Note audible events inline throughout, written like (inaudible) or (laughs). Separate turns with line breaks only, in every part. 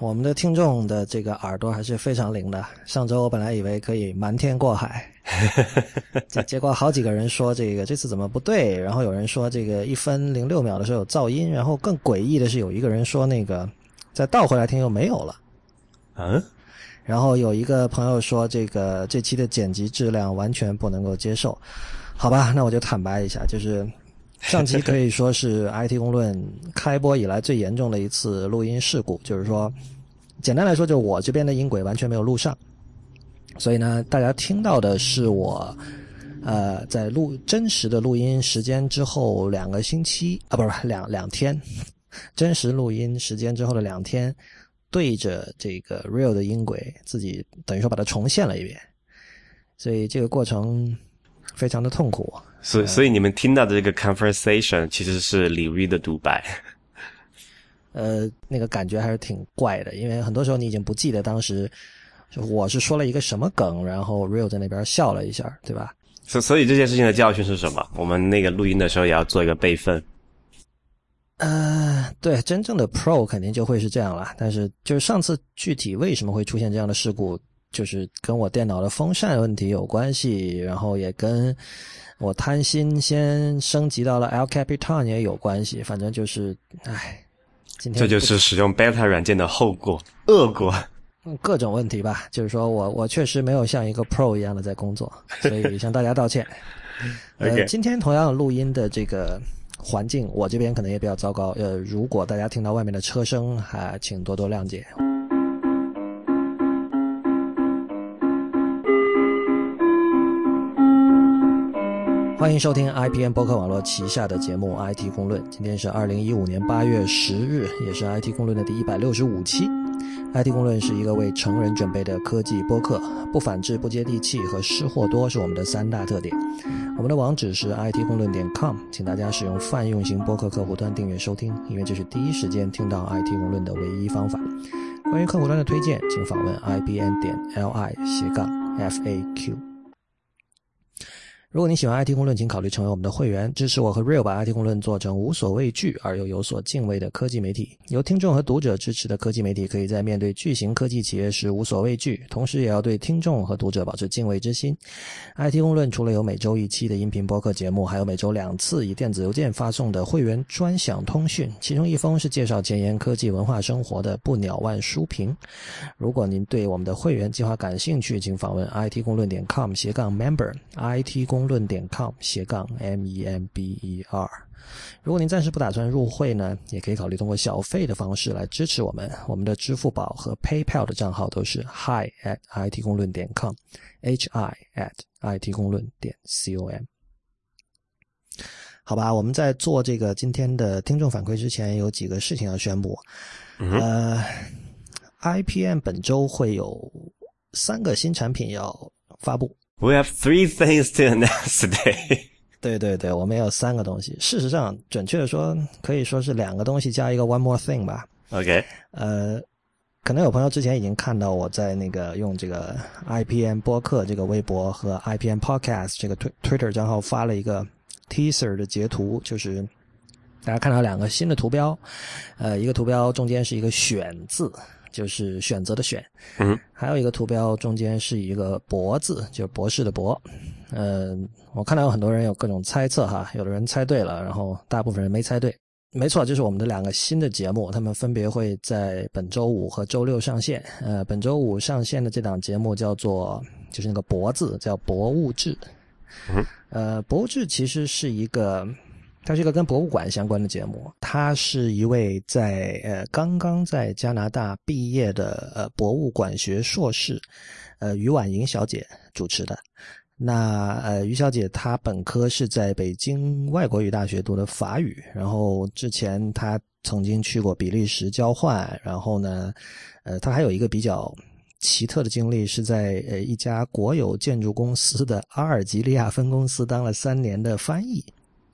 我们的听众的这个耳朵还是非常灵的。上周我本来以为可以瞒天过海，结 (laughs) 结果好几个人说这个这次怎么不对，然后有人说这个一分零六秒的时候有噪音，然后更诡异的是有一个人说那个再倒回来听又没有了。
嗯，
然后有一个朋友说这个这期的剪辑质量完全不能够接受。好吧，那我就坦白一下，就是 (laughs) 上期可以说是 IT 公论开播以来最严重的一次录音事故，就是说，简单来说，就我这边的音轨完全没有录上，所以呢，大家听到的是我，呃，在录真实的录音时间之后两个星期啊，不是两两天，(laughs) 真实录音时间之后的两天，对着这个 real 的音轨，自己等于说把它重现了一遍，所以这个过程。非常的痛苦，
所以所以你们听到的这个 conversation 其实是李瑞的独白，(laughs)
呃，那个感觉还是挺怪的，因为很多时候你已经不记得当时我是说了一个什么梗，然后 real 在那边笑了一下，对吧？
所所以这件事情的教训是什么？我们那个录音的时候也要做一个备份。
呃，对，真正的 pro 肯定就会是这样了，但是就是上次具体为什么会出现这样的事故？就是跟我电脑的风扇问题有关系，然后也跟我贪心先升级到了 El Capitan 也有关系。反正就是，唉，今天
这就是使用 Beta 软件的后果，恶果，
各种问题吧。就是说我我确实没有像一个 Pro 一样的在工作，(laughs) 所以向大家道歉。(laughs)
呃，
今天同样录音的这个环境，我这边可能也比较糟糕。呃，如果大家听到外面的车声，还，请多多谅解。欢迎收听 IPN 博客网络旗下的节目《IT 公论》。今天是二零一五年八月十日，也是 IT 公论的第一百六十五期。IT 公论是一个为成人准备的科技播客，不反制、不接地气和失货多是我们的三大特点。我们的网址是 IT 公论点 com，请大家使用泛用型播客客户端订阅收听，因为这是第一时间听到 IT 公论的唯一方法。关于客户端的推荐，请访问 IPN 点 LI 斜杠 FAQ。如果你喜欢 IT 公论，请考虑成为我们的会员，支持我和 Real 把 IT 公论做成无所畏惧而又有所敬畏的科技媒体。由听众和读者支持的科技媒体，可以在面对巨型科技企业时无所畏惧，同时也要对听众和读者保持敬畏之心。IT 公论除了有每周一期的音频播客节目，还有每周两次以电子邮件发送的会员专享通讯，其中一封是介绍前沿科技文化生活的不鸟万书评。如果您对我们的会员计划感兴趣，请访问 IT 公论点 com 斜杠 member IT 公。论点 com 斜杠 m e m b e r，如果您暂时不打算入会呢，也可以考虑通过小费的方式来支持我们。我们的支付宝和 PayPal 的账号都是 hi at it 公论点 com，h i at it 公论点 c o m。好吧，我们在做这个今天的听众反馈之前，有几个事情要宣布。呃，IPM 本周会有三个新产品要发布。
We have three things to announce today. (laughs)
对对对，我们有三个东西。事实上，准确的说，可以说是两个东西加一个 one more thing 吧。
OK，
呃，可能有朋友之前已经看到我在那个用这个 IPN 播客这个微博和 IPN Podcast 这个推 Twitter 账号发了一个 teaser 的截图，就是大家看到两个新的图标，呃，一个图标中间是一个选字。就是选择的选，
嗯，
还有一个图标中间是一个博字，就是博士的博。嗯，我看到有很多人有各种猜测哈，有的人猜对了，然后大部分人没猜对。没错，就是我们的两个新的节目，他们分别会在本周五和周六上线。呃，本周五上线的这档节目叫做，就是那个博字，叫博物志。
嗯，
呃，博物志其实是一个。它是一个跟博物馆相关的节目，它是一位在呃刚刚在加拿大毕业的呃博物馆学硕士，呃于婉莹小姐主持的。那呃于小姐她本科是在北京外国语大学读的法语，然后之前她曾经去过比利时交换，然后呢，呃她还有一个比较奇特的经历，是在呃一家国有建筑公司的阿尔及利亚分公司当了三年的翻译。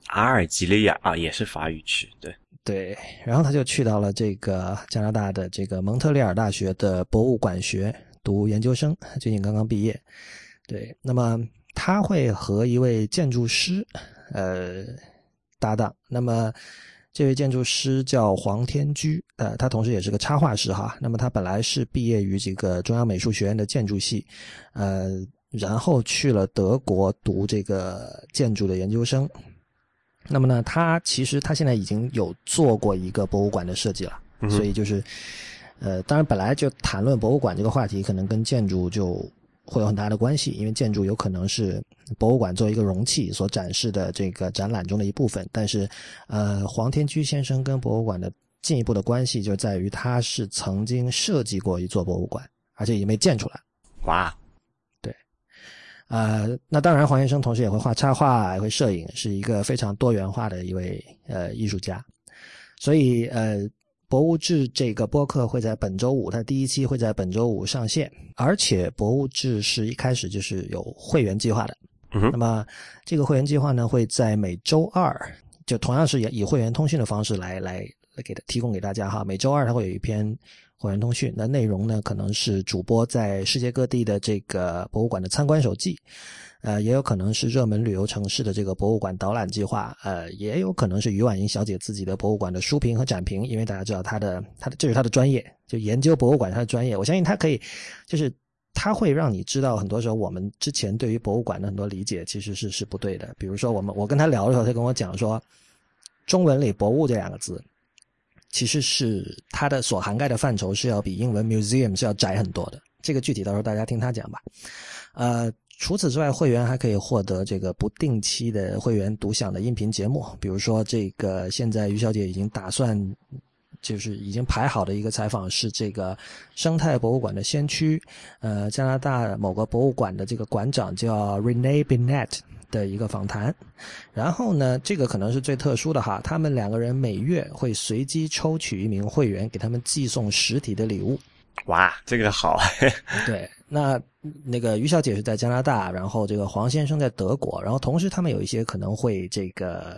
阿尔及利亚啊，也是法语区，对
对。然后他就去到了这个加拿大的这个蒙特利尔大学的博物馆学读研究生，最近刚刚毕业。对，那么他会和一位建筑师呃搭档。那么这位建筑师叫黄天居，呃，他同时也是个插画师哈。那么他本来是毕业于这个中央美术学院的建筑系，呃，然后去了德国读这个建筑的研究生。那么呢，他其实他现在已经有做过一个博物馆的设计了，所以就是，呃，当然本来就谈论博物馆这个话题，可能跟建筑就。会有很大的关系，因为建筑有可能是博物馆作为一个容器所展示的这个展览中的一部分。但是，呃，黄天居先生跟博物馆的进一步的关系就在于他是曾经设计过一座博物馆，而且已经被建出来。
哇，
对，呃，那当然，黄先生同时也会画插画，也会摄影，是一个非常多元化的一位呃艺术家。所以，呃。博物志这个播客会在本周五，它第一期会在本周五上线，而且博物志是一开始就是有会员计划的。那么这个会员计划呢，会在每周二，就同样是以以会员通讯的方式来来来给他提供给大家哈。每周二它会有一篇会员通讯，那内容呢可能是主播在世界各地的这个博物馆的参观手记。呃，也有可能是热门旅游城市的这个博物馆导览计划，呃，也有可能是于婉莹小姐自己的博物馆的书评和展评，因为大家知道她的，她的这是她的专业，就研究博物馆她的专业。我相信她可以，就是她会让你知道，很多时候我们之前对于博物馆的很多理解其实是是不对的。比如说，我们我跟她聊的时候，她跟我讲说，中文里“博物”这两个字，其实是它的所涵盖的范畴是要比英文 “museum” 是要窄很多的。这个具体到时候大家听他讲吧，呃。除此之外，会员还可以获得这个不定期的会员独享的音频节目，比如说这个现在于小姐已经打算，就是已经排好的一个采访是这个生态博物馆的先驱，呃，加拿大某个博物馆的这个馆长叫 Rene Binet 的一个访谈。然后呢，这个可能是最特殊的哈，他们两个人每月会随机抽取一名会员，给他们寄送实体的礼物。
哇，这个好。(laughs)
对，那。那个于小姐是在加拿大，然后这个黄先生在德国，然后同时他们有一些可能会这个，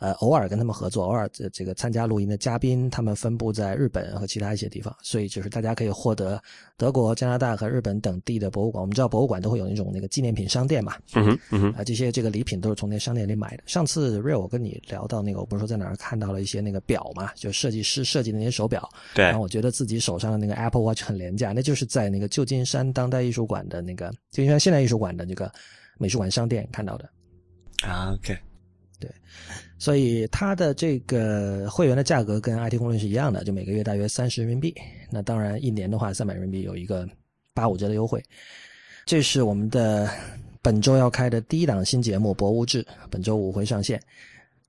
呃，偶尔跟他们合作，偶尔这这个参加录音的嘉宾，他们分布在日本和其他一些地方，所以就是大家可以获得德国、加拿大和日本等地的博物馆。我们知道博物馆都会有那种那个纪念品商店嘛，
嗯哼，嗯哼，
啊，这些这个礼品都是从那商店里买的。上次 Real 我跟你聊到那个，我不是说在哪儿看到了一些那个表嘛，就设计师设计的那些手表，
对，
然后我觉得自己手上的那个 Apple Watch 很廉价，那就是在那个旧金山当代艺术馆的那个。就像现代艺术馆的这个美术馆商店看到的
啊，OK，
对，所以它的这个会员的价格跟 IT 公论是一样的，就每个月大约三十人民币。那当然一年的话三百人民币有一个八五折的优惠。这是我们的本周要开的第一档新节目《博物志》，本周五会上线。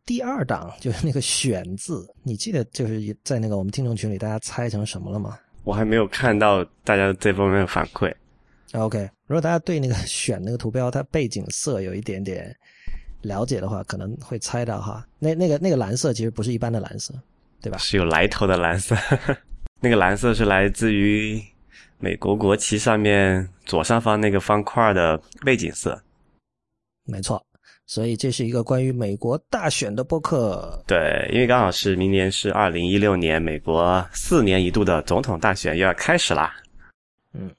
第二档就是那个“选”字，你记得就是在那个我们听众群里大家猜成什么了吗？
我还没有看到大家这方面的反馈。
OK，如果大家对那个 (laughs) 选那个图标它背景色有一点点了解的话，可能会猜到哈，那那个那个蓝色其实不是一般的蓝色，对吧？
是有来头的蓝色，(laughs) 那个蓝色是来自于美国国旗上面左上方那个方块的背景色。
没错，所以这是一个关于美国大选的播客。
对，因为刚好是明年是二零一六年，美国四年一度的总统大选又要开始啦。
嗯。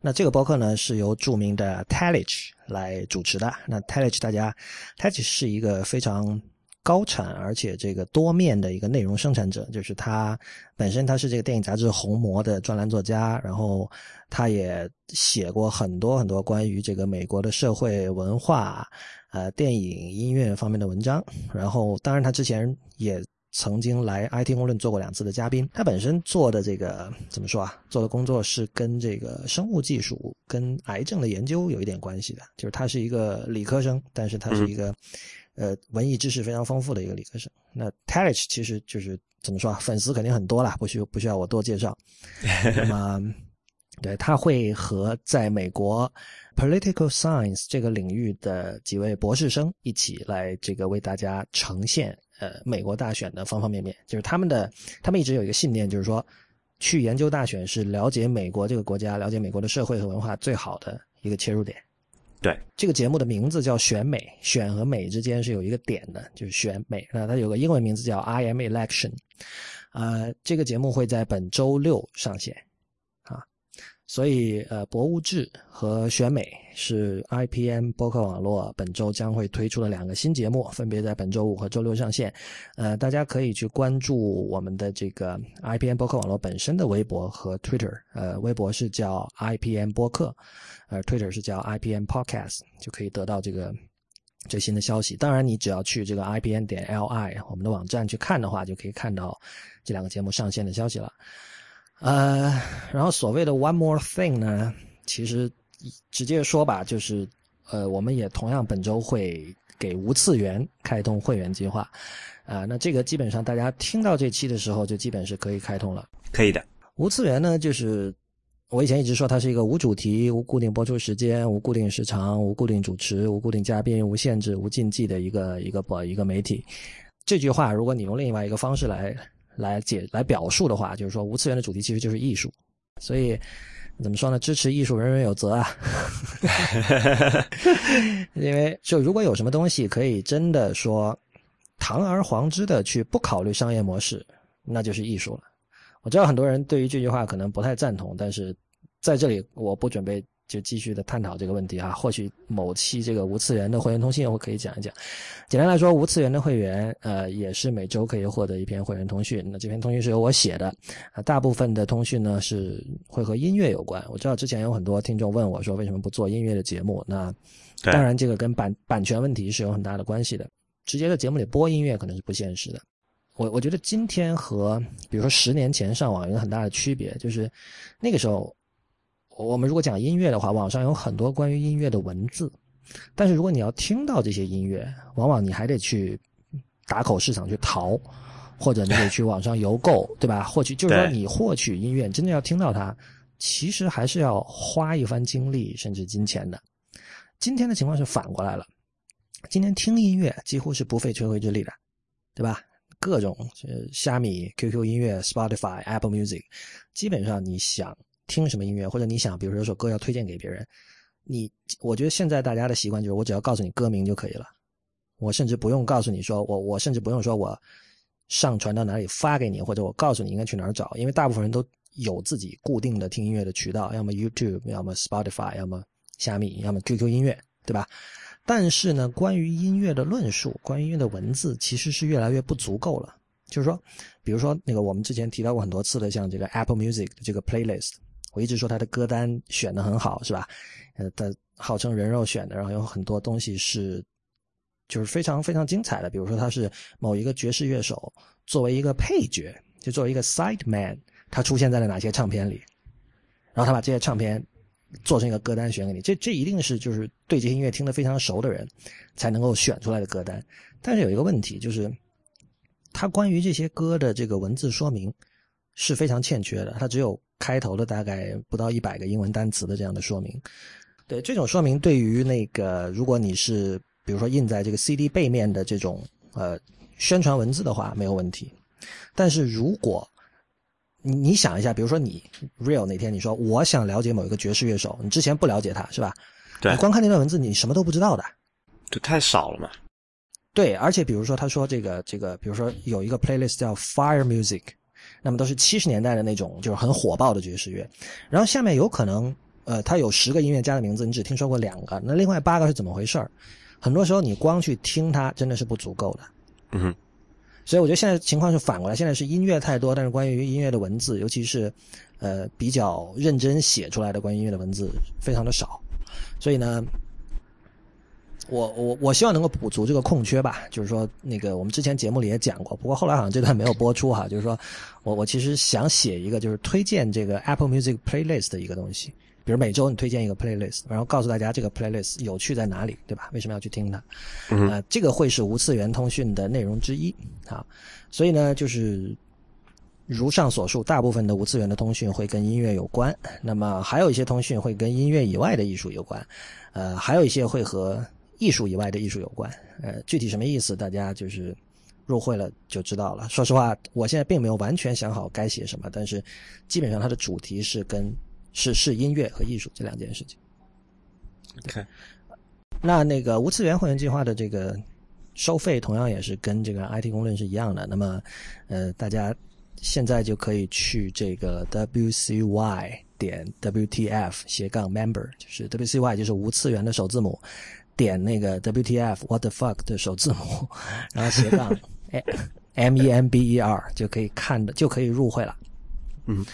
那这个播客呢，是由著名的 Telich 来主持的。那 Telich 大家，Telich 是一个非常高产而且这个多面的一个内容生产者。就是他本身他是这个电影杂志《红魔》的专栏作家，然后他也写过很多很多关于这个美国的社会文化、呃电影音乐方面的文章。然后当然他之前也。曾经来 IT 公论做过两次的嘉宾，他本身做的这个怎么说啊？做的工作是跟这个生物技术、跟癌症的研究有一点关系的。就是他是一个理科生，但是他是一个呃文艺知识非常丰富的一个理科生。那 Talich 其实就是怎么说啊？粉丝肯定很多啦，不需不需要我多介绍。(laughs) 那么，对他会和在美国 political science 这个领域的几位博士生一起来这个为大家呈现。呃，美国大选的方方面面，就是他们的，他们一直有一个信念，就是说，去研究大选是了解美国这个国家、了解美国的社会和文化最好的一个切入点。
对，
这个节目的名字叫“选美”，选和美之间是有一个点的，就是选美。那它有个英文名字叫 “I am election”。呃，这个节目会在本周六上线，啊，所以呃，博物志和选美是 IPN 播客网络本周将会推出的两个新节目，分别在本周五和周六上线。呃，大家可以去关注我们的这个 IPN 播客网络本身的微博和 Twitter。呃，微博是叫 IPN 播客，呃，Twitter 是叫 IPN Podcast，就可以得到这个。最新的消息，当然你只要去这个 IPN 点 LI 我们的网站去看的话，就可以看到这两个节目上线的消息了。呃，然后所谓的 One More Thing 呢，其实直接说吧，就是呃，我们也同样本周会给无次元开通会员计划。啊，那这个基本上大家听到这期的时候，就基本是可以开通了。
可以的，
无次元呢，就是。我以前一直说它是一个无主题、无固定播出时间、无固定时长、无固定主持、无固定嘉宾、无限制、无禁忌的一个一个播一个媒体。这句话，如果你用另外一个方式来来解来表述的话，就是说无次元的主题其实就是艺术。所以怎么说呢？支持艺术，人人有责啊。(laughs) 因为就如果有什么东西可以真的说堂而皇之的去不考虑商业模式，那就是艺术了。我知道很多人对于这句话可能不太赞同，但是在这里我不准备就继续的探讨这个问题啊。或许某期这个无次元的会员通讯我可以讲一讲。简单来说，无次元的会员呃也是每周可以获得一篇会员通讯。那这篇通讯是由我写的啊，大部分的通讯呢是会和音乐有关。我知道之前有很多听众问我说为什么不做音乐的节目？那当然这个跟版版权问题是有很大的关系的。直接在节目里播音乐可能是不现实的。我我觉得今天和比如说十年前上网有个很大的区别，就是那个时候我们如果讲音乐的话，网上有很多关于音乐的文字，但是如果你要听到这些音乐，往往你还得去打口市场去淘，或者你得去网上邮购，(laughs) 对吧？获取就是说你获取音乐，真的要听到它，其实还是要花一番精力甚至金钱的。今天的情况是反过来了，今天听音乐几乎是不费吹灰之力的，对吧？各种呃，虾米、QQ 音乐、Spotify、Apple Music，基本上你想听什么音乐，或者你想，比如说有首歌要推荐给别人，你我觉得现在大家的习惯就是，我只要告诉你歌名就可以了，我甚至不用告诉你说，我我甚至不用说我上传到哪里发给你，或者我告诉你应该去哪儿找，因为大部分人都有自己固定的听音乐的渠道，要么 YouTube，要么 Spotify，要么虾米，要么 QQ 音乐，对吧？但是呢，关于音乐的论述，关于音乐的文字，其实是越来越不足够了。就是说，比如说那个我们之前提到过很多次的，像这个 Apple Music 的这个 Playlist，我一直说他的歌单选的很好，是吧？呃，他号称人肉选的，然后有很多东西是就是非常非常精彩的。比如说，他是某一个爵士乐手作为一个配角，就作为一个 side man，他出现在了哪些唱片里，然后他把这些唱片。做成一个歌单选给你，这这一定是就是对这些音乐听得非常熟的人才能够选出来的歌单。但是有一个问题，就是他关于这些歌的这个文字说明是非常欠缺的，他只有开头的大概不到一百个英文单词的这样的说明。对这种说明，对于那个如果你是比如说印在这个 CD 背面的这种呃宣传文字的话，没有问题。但是如果你你想一下，比如说你 real 哪天你说我想了解某一个爵士乐手，你之前不了解他是吧？
对。
你光看那段文字，你什么都不知道的。
这太少了嘛。
对，而且比如说他说这个这个，比如说有一个 playlist 叫 Fire Music，那么都是七十年代的那种就是很火爆的爵士乐，然后下面有可能呃，他有十个音乐家的名字，你只听说过两个，那另外八个是怎么回事很多时候你光去听它真的是不足够的。
嗯哼。
所以我觉得现在情况是反过来，现在是音乐太多，但是关于音乐的文字，尤其是，呃，比较认真写出来的关于音乐的文字非常的少。所以呢，我我我希望能够补足这个空缺吧。就是说，那个我们之前节目里也讲过，不过后来好像这段没有播出哈。(laughs) 就是说我我其实想写一个就是推荐这个 Apple Music Playlist 的一个东西。比如每周你推荐一个 playlist，然后告诉大家这个 playlist 有趣在哪里，对吧？为什么要去听它？
啊，
这个会是无次元通讯的内容之一啊。所以呢，就是如上所述，大部分的无次元的通讯会跟音乐有关，那么还有一些通讯会跟音乐以外的艺术有关，呃，还有一些会和艺术以外的艺术有关。呃，具体什么意思，大家就是入会了就知道了。说实话，我现在并没有完全想好该写什么，但是基本上它的主题是跟。是是音乐和艺术这两件事情。
OK，
那那个无次元会员计划的这个收费同样也是跟这个 IT 公论是一样的。那么，呃，大家现在就可以去这个 WCY 点 WTF 斜杠 member，就是 WCY 就是无次元的首字母，点那个 WTF What the fuck 的首字母，然后斜杠 M E M B E R 就可以看的就可以入会了。
嗯，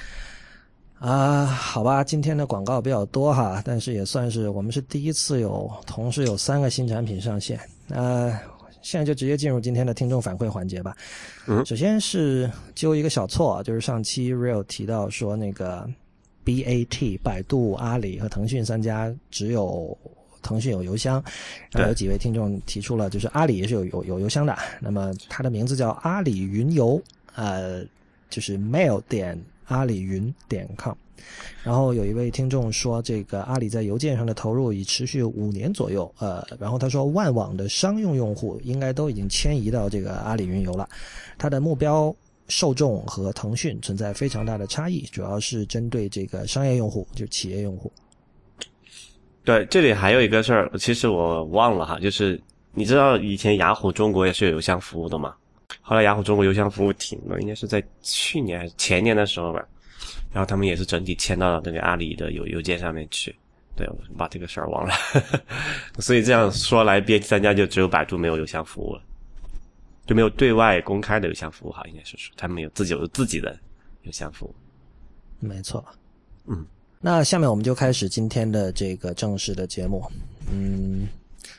啊，好吧，今天的广告比较多哈，但是也算是我们是第一次有同时有三个新产品上线。呃，现在就直接进入今天的听众反馈环节吧。
嗯，
首先是揪一个小错，就是上期 Real 提到说那个 BAT 百度、阿里和腾讯三家只有腾讯有邮箱，然后有几位听众提出了，就是阿里也是有有有邮箱的，那么它的名字叫阿里云邮，呃，就是 mail 点。阿里云点 com，然后有一位听众说，这个阿里在邮件上的投入已持续五年左右，呃，然后他说万网的商用用户应该都已经迁移到这个阿里云游了，他的目标受众和腾讯存在非常大的差异，主要是针对这个商业用户，就是企业用户。
对，这里还有一个事儿，其实我忘了哈，就是你知道以前雅虎中国也是有邮箱服务的嘛？后来雅虎中国邮箱服务停了，应该是在去年还是前年的时候吧。然后他们也是整体迁到了那个阿里的邮邮件上面去。对，我把这个事儿忘了。(laughs) 所以这样说来，BAT 三家就只有百度没有邮箱服务了，就没有对外公开的邮箱服务哈，应该是说他们有自己有自己的邮箱服务。
没错。
嗯，
那下面我们就开始今天的这个正式的节目。嗯，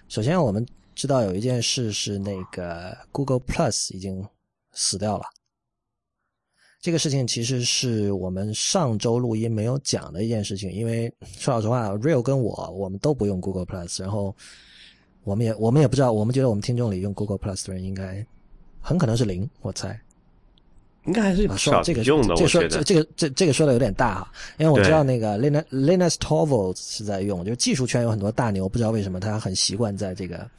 首先我们。知道有一件事是那个 Google Plus 已经死掉了，这个事情其实是我们上周录音没有讲的一件事情。因为说老实话，Real 跟我我们都不用 Google Plus，然后我们也我们也不知道，我们觉得我们听众里用 Google Plus 的人应该很可能是零，我猜。
应该还是
有说这个
用的，
这说这这个这这个说的有点大哈，因为我知道那个 Linus Linus Torvalds 是在用，就是技术圈有很多大牛，不知道为什么他很习惯在这个。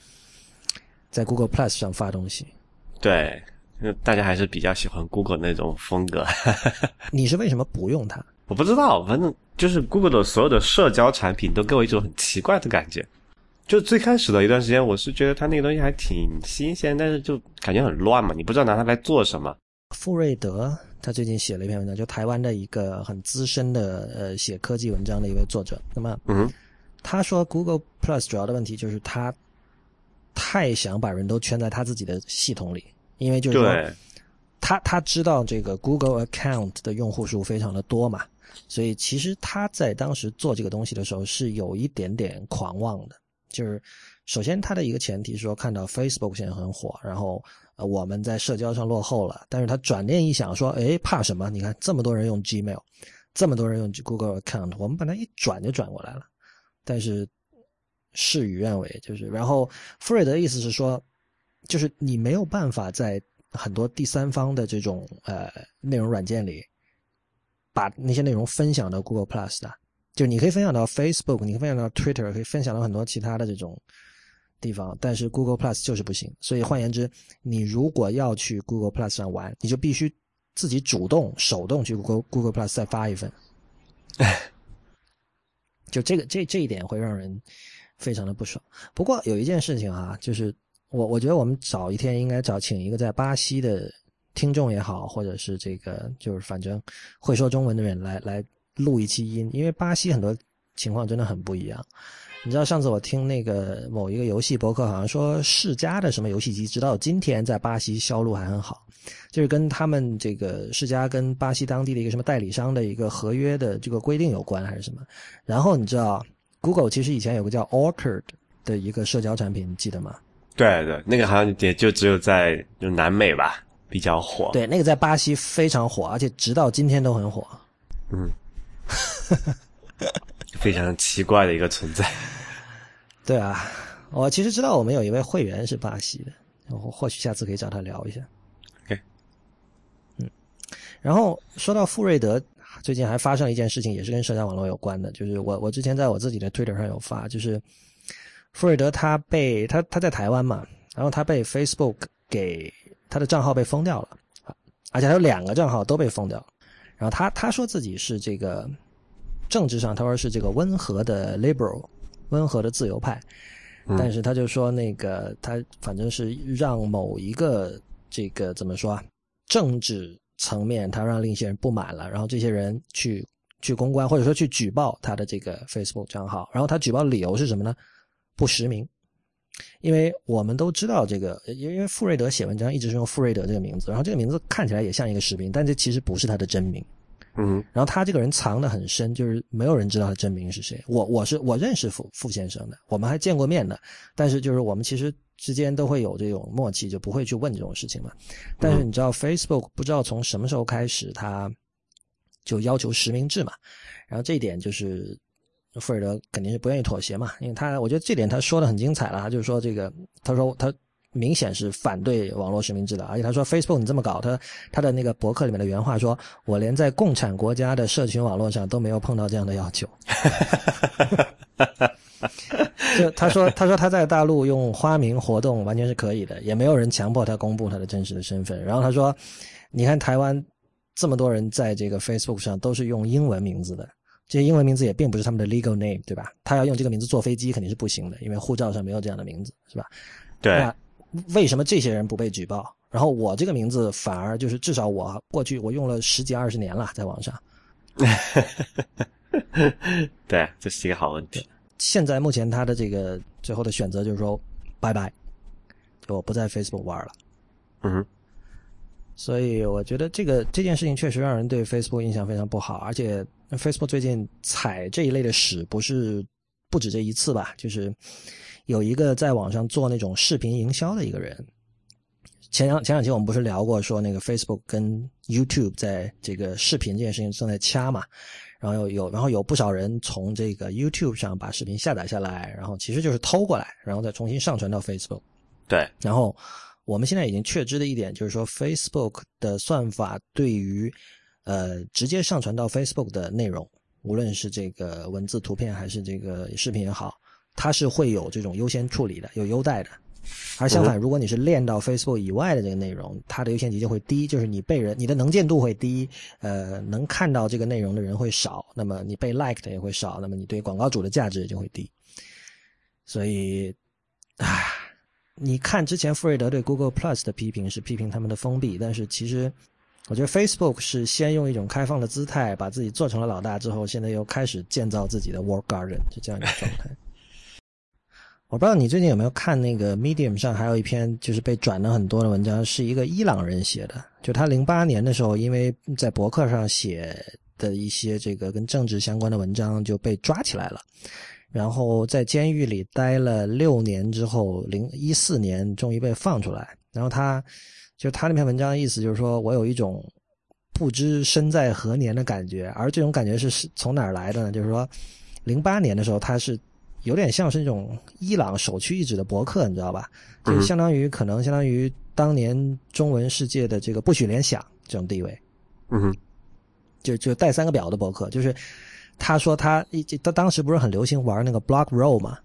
在 Google Plus 上发东西，
对，大家还是比较喜欢 Google 那种风格。(laughs)
你是为什么不用它？
我不知道，反正就是 Google 的所有的社交产品都给我一种很奇怪的感觉。就最开始的一段时间，我是觉得它那个东西还挺新鲜，但是就感觉很乱嘛，你不知道拿它来做什么。
傅瑞德他最近写了一篇文章，就台湾的一个很资深的呃写科技文章的一位作者。那么，
嗯，
他说 Google Plus 主要的问题就是他。太想把人都圈在他自己的系统里，因为就是说，他他知道这个 Google Account 的用户数非常的多嘛，所以其实他在当时做这个东西的时候是有一点点狂妄的。就是首先他的一个前提说，看到 Facebook 现在很火，然后呃我们在社交上落后了，但是他转念一想说，哎，怕什么？你看这么多人用 Gmail，这么多人用 Google Account，我们把它一转就转过来了，但是。事与愿违，就是，然后富瑞德的意思是说，就是你没有办法在很多第三方的这种呃内容软件里，把那些内容分享到 Google Plus 的，就你可以分享到 Facebook，你可以分享到 Twitter，可以分享到很多其他的这种地方，但是 Google Plus 就是不行。所以换言之，你如果要去 Google Plus 上玩，你就必须自己主动手动去 Google Google Plus 再发一份。(laughs) 就这个这这一点会让人。非常的不爽。不过有一件事情啊，就是我我觉得我们找一天应该找请一个在巴西的听众也好，或者是这个就是反正会说中文的人来来录一期音，因为巴西很多情况真的很不一样。你知道上次我听那个某一个游戏博客好像说世嘉的什么游戏机，直到今天在巴西销路还很好，就是跟他们这个世嘉跟巴西当地的一个什么代理商的一个合约的这个规定有关还是什么？然后你知道？Google 其实以前有个叫 Orchard 的一个社交产品，记得吗？
对对，那个好像也就只有在就南美吧比较火。
对，那个在巴西非常火，而且直到今天都很火。
嗯，(laughs) 非常奇怪的一个存在。(laughs)
对啊，我其实知道我们有一位会员是巴西的，我或许下次可以找他聊一下。
OK，
嗯，然后说到富瑞德。最近还发生了一件事情，也是跟社交网络有关的，就是我我之前在我自己的 Twitter 上有发，就是富瑞德他被他他在台湾嘛，然后他被 Facebook 给他的账号被封掉了，而且还有两个账号都被封掉，然后他他说自己是这个政治上他说是这个温和的 liberal 温和的自由派，但是他就说那个他反正是让某一个这个怎么说啊政治。层面，他让另一些人不满了，然后这些人去去公关，或者说去举报他的这个 Facebook 账号。然后他举报的理由是什么呢？不实名。因为我们都知道这个，因为富瑞德写文章一直是用富瑞德这个名字，然后这个名字看起来也像一个实名，但这其实不是他的真名。
嗯，
然后他这个人藏得很深，就是没有人知道他真名是谁。我我是我认识傅傅先生的，我们还见过面的，但是就是我们其实之间都会有这种默契，就不会去问这种事情嘛。但是你知道，Facebook 不知道从什么时候开始，他就要求实名制嘛，然后这一点就是。富尔德肯定是不愿意妥协嘛，因为他我觉得这点他说的很精彩了，就是说这个，他说他明显是反对网络实名制的，而且他说 Facebook 你这么搞，他他的那个博客里面的原话说，我连在共产国家的社群网络上都没有碰到这样的要求。(laughs) 就他说他说他在大陆用花名活动完全是可以的，也没有人强迫他公布他的真实的身份。然后他说，你看台湾这么多人在这个 Facebook 上都是用英文名字的。这些英文名字也并不是他们的 legal name，对吧？他要用这个名字坐飞机肯定是不行的，因为护照上没有这样的名字，是吧？
对。
那为什么这些人不被举报？然后我这个名字反而就是至少我过去我用了十几二十年了，在网上。(laughs)
对，这是一个好问题。
现在目前他的这个最后的选择就是说拜拜，就我不在 Facebook 玩了。
嗯。
所以我觉得这个这件事情确实让人对 Facebook 印象非常不好，而且 Facebook 最近踩这一类的屎不是不止这一次吧？就是有一个在网上做那种视频营销的一个人，前两前两期我们不是聊过说那个 Facebook 跟 YouTube 在这个视频这件事情正在掐嘛？然后有有然后有不少人从这个 YouTube 上把视频下载下来，然后其实就是偷过来，然后再重新上传到 Facebook。
对，
然后。我们现在已经确知的一点就是说，Facebook 的算法对于，呃，直接上传到 Facebook 的内容，无论是这个文字、图片还是这个视频也好，它是会有这种优先处理的，有优待的。而相反，如果你是练到 Facebook 以外的这个内容，它的优先级就会低，就是你被人，你的能见度会低，呃，能看到这个内容的人会少，那么你被 like 的也会少，那么你对广告主的价值也就会低。所以，啊。你看，之前富瑞德对 Google Plus 的批评是批评他们的封闭，但是其实，我觉得 Facebook 是先用一种开放的姿态把自己做成了老大，之后现在又开始建造自己的 Work Garden，是这样一个状态。我不知道你最近有没有看那个 Medium 上还有一篇就是被转了很多的文章，是一个伊朗人写的，就他零八年的时候，因为在博客上写的一些这个跟政治相关的文章就被抓起来了。然后在监狱里待了六年之后，零一四年终于被放出来。然后他，就他那篇文章的意思就是说，我有一种不知身在何年的感觉。而这种感觉是是从哪儿来的呢？就是说，零八年的时候，他是有点像是那种伊朗首屈一指的博客，你知道吧？就相当于可能相当于当年中文世界的这个不许联想这种地位。
嗯哼，
就就带三个表的博客，就是。他说他一他当时不是很流行玩那个 block roll 嘛，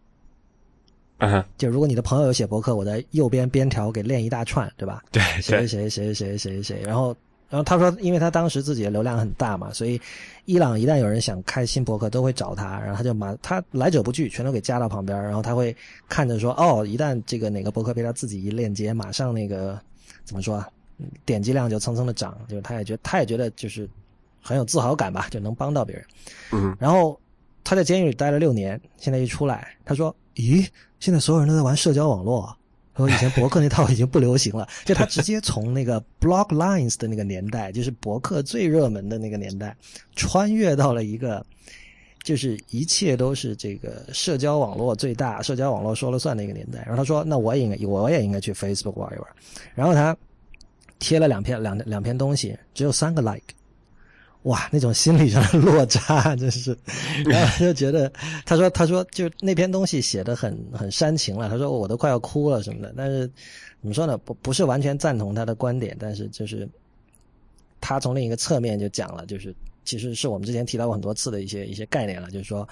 啊，
就如果你的朋友有写博客，我在右边边条给练一大串，对吧？
对，
谁谁谁谁谁谁谁，然后然后他说，因为他当时自己的流量很大嘛，所以伊朗一旦有人想开新博客，都会找他，然后他就马他来者不拒，全都给加到旁边，然后他会看着说，哦，一旦这个哪个博客被他自己一链接，马上那个怎么说啊，点击量就蹭蹭的涨，就是他也觉得他也觉得就是。很有自豪感吧，就能帮到别人。
嗯，
然后他在监狱里待了六年，现在一出来，他说：“咦，现在所有人都在玩社交网络。”他说：“以前博客那套已经不流行了。”就他直接从那个 Blog Lines 的那个年代，就是博客最热门的那个年代，穿越到了一个就是一切都是这个社交网络最大、社交网络说了算的一个年代。然后他说：“那我也应该，我也应该去 Facebook 玩一玩。”然后他贴了两篇两两篇东西，只有三个 like。哇，那种心理上的落差真是，(laughs) 然后就觉得，他说，他说，就那篇东西写的很很煽情了，他说我都快要哭了什么的。但是怎么说呢？不不是完全赞同他的观点，但是就是他从另一个侧面就讲了，就是其实是我们之前提到过很多次的一些一些概念了，就是说，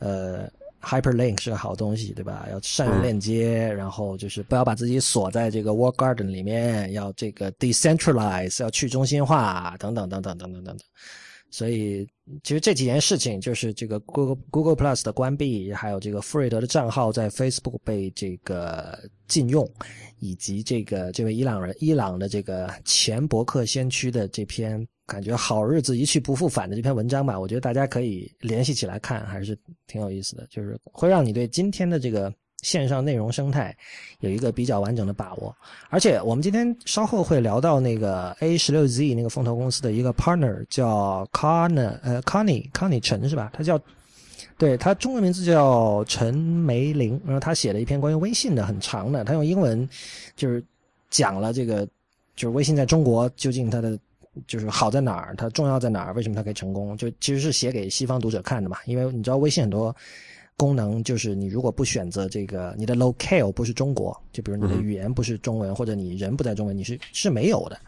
呃。Hyperlink 是个好东西，对吧？要善用链接，然后就是不要把自己锁在这个 Wall Garden 里面，要这个 decentralize，要去中心化，等等等等等等等等。所以其实这几件事情，就是这个 Google Google Plus 的关闭，还有这个富瑞德的账号在 Facebook 被这个禁用，以及这个这位伊朗人伊朗的这个前博客先驱的这篇感觉好日子一去不复返的这篇文章吧，我觉得大家可以联系起来看，还是挺有意思的，就是会让你对今天的这个。线上内容生态有一个比较完整的把握，而且我们今天稍后会聊到那个 A 十六 Z 那个风投公司的一个 partner 叫 Conner 呃 Connie Connie 陈是吧？他叫对他中文名字叫陈梅玲，然后他写了一篇关于微信的很长的，他用英文就是讲了这个就是微信在中国究竟它的就是好在哪儿，它重要在哪儿，为什么它可以成功？就其实是写给西方读者看的嘛，因为你知道微信很多。功能就是你如果不选择这个，你的 locale 不是中国，就比如你的语言不是中文，或者你人不在中文，你是是没有的。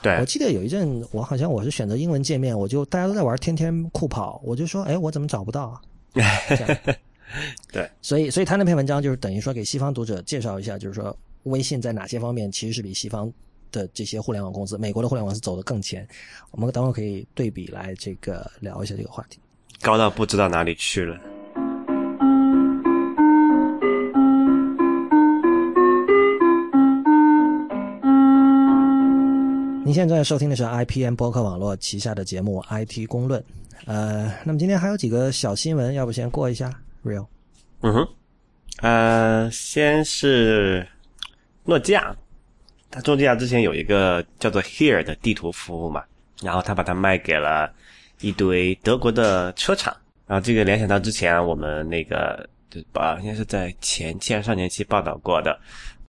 对，
我记得有一阵，我好像我是选择英文界面，我就大家都在玩天天酷跑，我就说，哎，我怎么找不到啊？(laughs)
对，
所以所以他那篇文章就是等于说给西方读者介绍一下，就是说微信在哪些方面其实是比西方的这些互联网公司，美国的互联网是走得更前。我们等会可以对比来这个聊一下这个话题。
高到不知道哪里去了。
您现在收听的是 IPM 播客网络旗下的节目《IT 公论》。呃，那么今天还有几个小新闻，要不先过一下？Real，
嗯哼，呃，先是诺基亚，它诺基亚之前有一个叫做 Here 的地图服务嘛，然后他把它卖给了一堆德国的车厂，然后这个联想到之前我们那个啊应该是在前期还是上年期报道过的，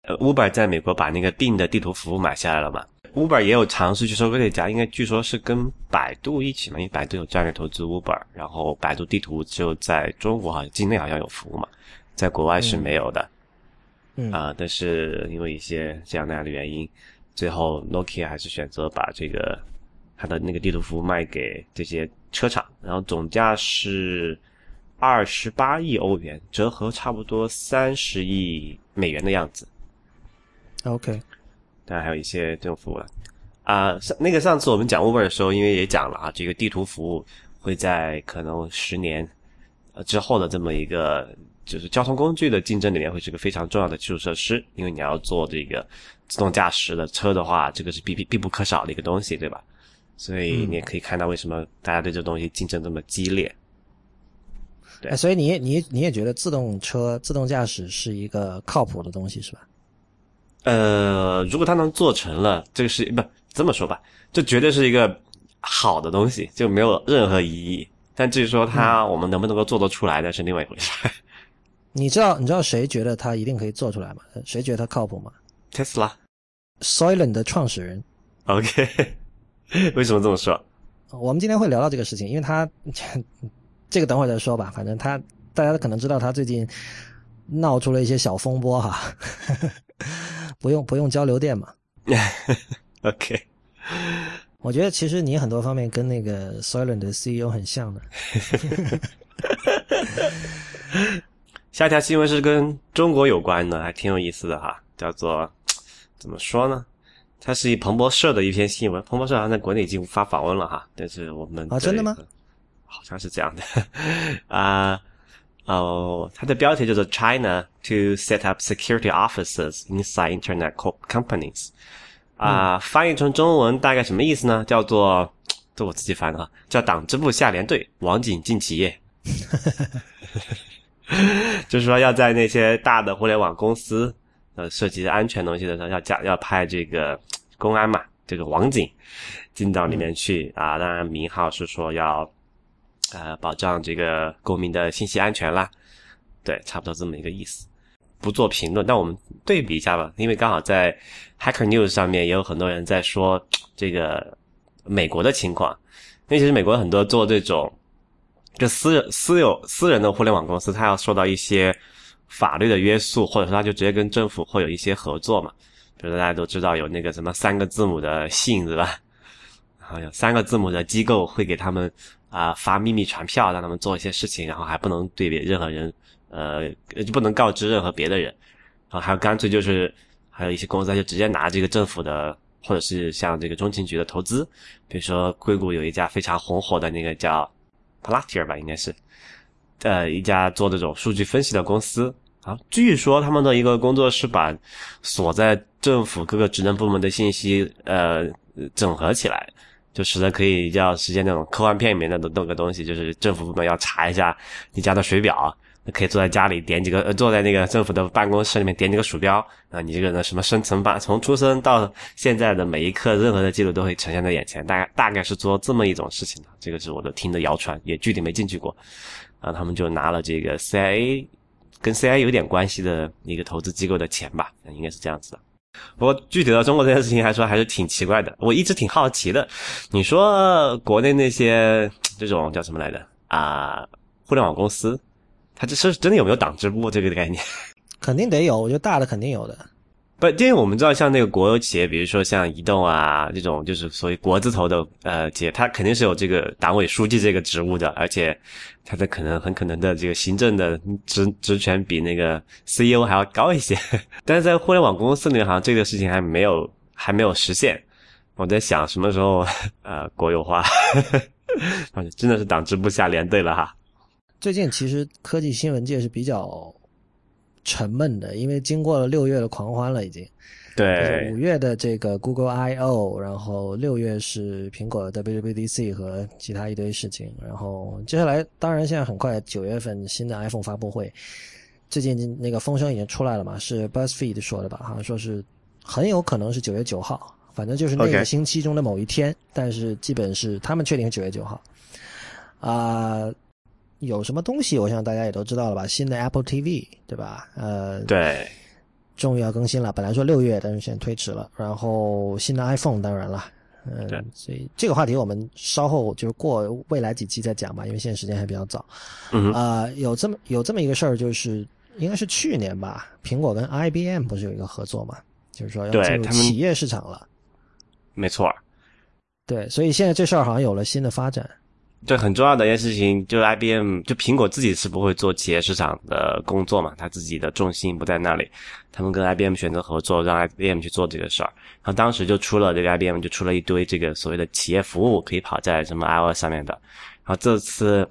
，Uber 在美国把那个 Bing 的地图服务买下来了嘛。Uber 也有尝试去收购这家，应该据说是跟百度一起嘛，因为百度有战略投资 Uber，然后百度地图就在中国好像境内好像有服务嘛，在国外是没有的，
嗯
啊，但是因为一些这样那样的原因，最后 Nokia 还是选择把这个它的那个地图服务卖给这些车厂，然后总价是二十八亿欧元，折合差不多三十亿美元的样子。
OK。
当然还有一些这种服务了，啊，上那个上次我们讲 Uber 的时候，因为也讲了啊，这个地图服务会在可能十年呃之后的这么一个就是交通工具的竞争里面，会是个非常重要的基础设施。因为你要做这个自动驾驶的车的话，这个是必必必不可少的一个东西，对吧？所以你也可以看到为什么大家对这东西竞争这么激烈。对，
所以你你你也觉得自动车、自动驾驶是一个靠谱的东西，是吧？
呃，如果它能做成了，这个是不这么说吧，这绝对是一个好的东西，就没有任何疑义。但至于说它我们能不能够做得出来，那是另外一回事。
你知道你知道谁觉得它一定可以做出来吗？谁觉得它靠谱吗
？Tesla，Soylent
的创始人。
OK，(laughs) 为什么这么说？
我们今天会聊到这个事情，因为他这个等会儿再说吧。反正他大家可能知道他最近闹出了一些小风波哈。不用不用交流电嘛？(laughs)
OK，
我觉得其实你很多方面跟那个 Soylent 的 CEO 很像的。(laughs)
下一条新闻是跟中国有关的，还挺有意思的哈，叫做怎么说呢？它是以彭博社的一篇新闻，彭博社好像在国内已经无法访问了哈，但是我们
啊，真的吗？
好像是这样的 (laughs) 啊。哦，它的标题叫做 “China to set up security offices inside Internet companies”，啊，翻译成中文大概什么意思呢？叫做，(tsk) 这我自己翻的哈，叫“党支部下连队，网警进企业”，(laughs) 就是说要在那些大的互联网公司，呃，涉及安全东西的时候，要加要派这个 (tsk) 公安嘛，这个网警进到里面去啊，当然名号是说要。呃，保障这个公民的信息安全啦，对，差不多这么一个意思。不做评论，但我们对比一下吧，因为刚好在 Hacker News 上面也有很多人在说这个美国的情况。因为其实美国很多做这种就私私有私人的互联网公司，它要受到一些法律的约束，或者说它就直接跟政府会有一些合作嘛。比如大家都知道有那个什么三个字母的信，对吧？然后有三个字母的机构会给他们。啊，发秘密传票让他们做一些事情，然后还不能对别任何人，呃，就不能告知任何别的人，然后还有干脆就是还有一些公司他就直接拿这个政府的或者是像这个中情局的投资，比如说硅谷有一家非常红火的那个叫 Platyr 吧，应该是，呃，一家做这种数据分析的公司啊。据说他们的一个工作是把锁在政府各个职能部门的信息呃整合起来。就使得可以叫实现那种科幻片里面的那个东西，就是政府部门要查一下你家的水表，那可以坐在家里点几个，呃，坐在那个政府的办公室里面点几个鼠标，啊，你这个人什么生辰八，从出生到现在的每一刻，任何的记录都会呈现在眼前。大概大概是做这么一种事情的，这个是我的听的谣传，也具体没进去过。啊，他们就拿了这个 CIA 跟 CIA 有点关系的一个投资机构的钱吧，应该是这样子的。不过具体到中国这件事情来说，还是挺奇怪的。我一直挺好奇的。你说国内那些这种叫什么来着啊？互联网公司，它这是真的有没有党支部这个概念？
肯定得有，我觉得大的肯定有的。
不，因为我们知道，像那个国有企业，比如说像移动啊这种，就是所谓国字头的呃企业，它肯定是有这个党委书记这个职务的，而且它的可能很可能的这个行政的职职权比那个 CEO 还要高一些。(laughs) 但是在互联网公司里面，好像这个事情还没有还没有实现。我在想什么时候 (laughs) 呃国有化，(laughs) 真的是党支部下连队了哈。
最近其实科技新闻界是比较。沉闷的，因为经过了六月的狂欢了，已经。
对。
五月的这个 Google I/O，然后六月是苹果的 WWDC 和其他一堆事情，然后接下来当然现在很快九月份新的 iPhone 发布会，最近那个风声已经出来了嘛？是 BuzzFeed 说的吧？好像说是很有可能是九月九号，反正就是那个星期中的某一天，但是基本是他们确定是九月九号。啊。有什么东西？我想大家也都知道了吧？新的 Apple TV，对吧？呃，
对，
终于要更新了。本来说六月，但是现在推迟了。然后新的 iPhone，当然了，嗯，所以这个话题我们稍后就是过未来几期再讲吧，因为现在时间还比较早。
嗯
啊，有这么有这么一个事儿，就是应该是去年吧，苹果跟 IBM 不是有一个合作嘛？就是说要进入企业市场了。
没错。
对，所以现在这事儿好像有了新的发展。
对，很重要的一件事情，就 IBM，就苹果自己是不会做企业市场的工作嘛，它自己的重心不在那里。他们跟 IBM 选择合作，让 IBM 去做这个事儿。然后当时就出了这个 IBM 就出了一堆这个所谓的企业服务，可以跑在什么 iOS 上面的。然后这次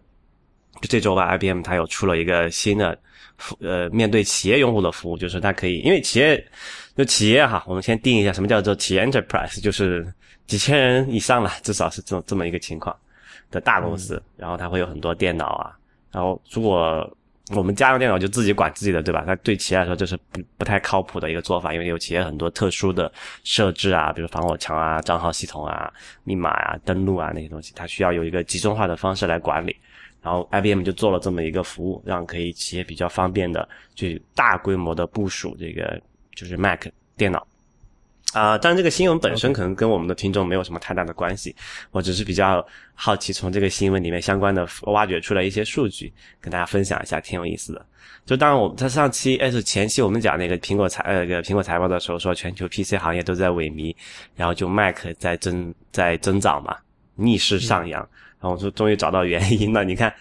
就这周吧，IBM 它又出了一个新的服，呃，面对企业用户的服务，就是它可以，因为企业就企业哈，我们先定一下什么叫做企业 Enterprise，就是几千人以上了，至少是这种这么一个情况。的大公司，然后它会有很多电脑啊，然后如果我们家用电脑就自己管自己的，对吧？那对企业来说就是不不太靠谱的一个做法，因为有企业很多特殊的设置啊，比如防火墙啊、账号系统啊、密码啊、登录啊那些东西，它需要有一个集中化的方式来管理。然后 IBM 就做了这么一个服务，让可以企业比较方便的去大规模的部署这个就是 Mac 电脑。啊，但这个新闻本身可能跟我们的听众没有什么太大的关系，我只是比较好奇，从这个新闻里面相关的挖掘出来一些数据，跟大家分享一下，挺有意思的。就当然，我们在上期，哎，是前期我们讲那个苹果财，呃，个苹果财报的时候，说全球 PC 行业都在萎靡，然后就 Mac 在增在增长嘛，逆势上扬，然后我说终于找到原因了。你看，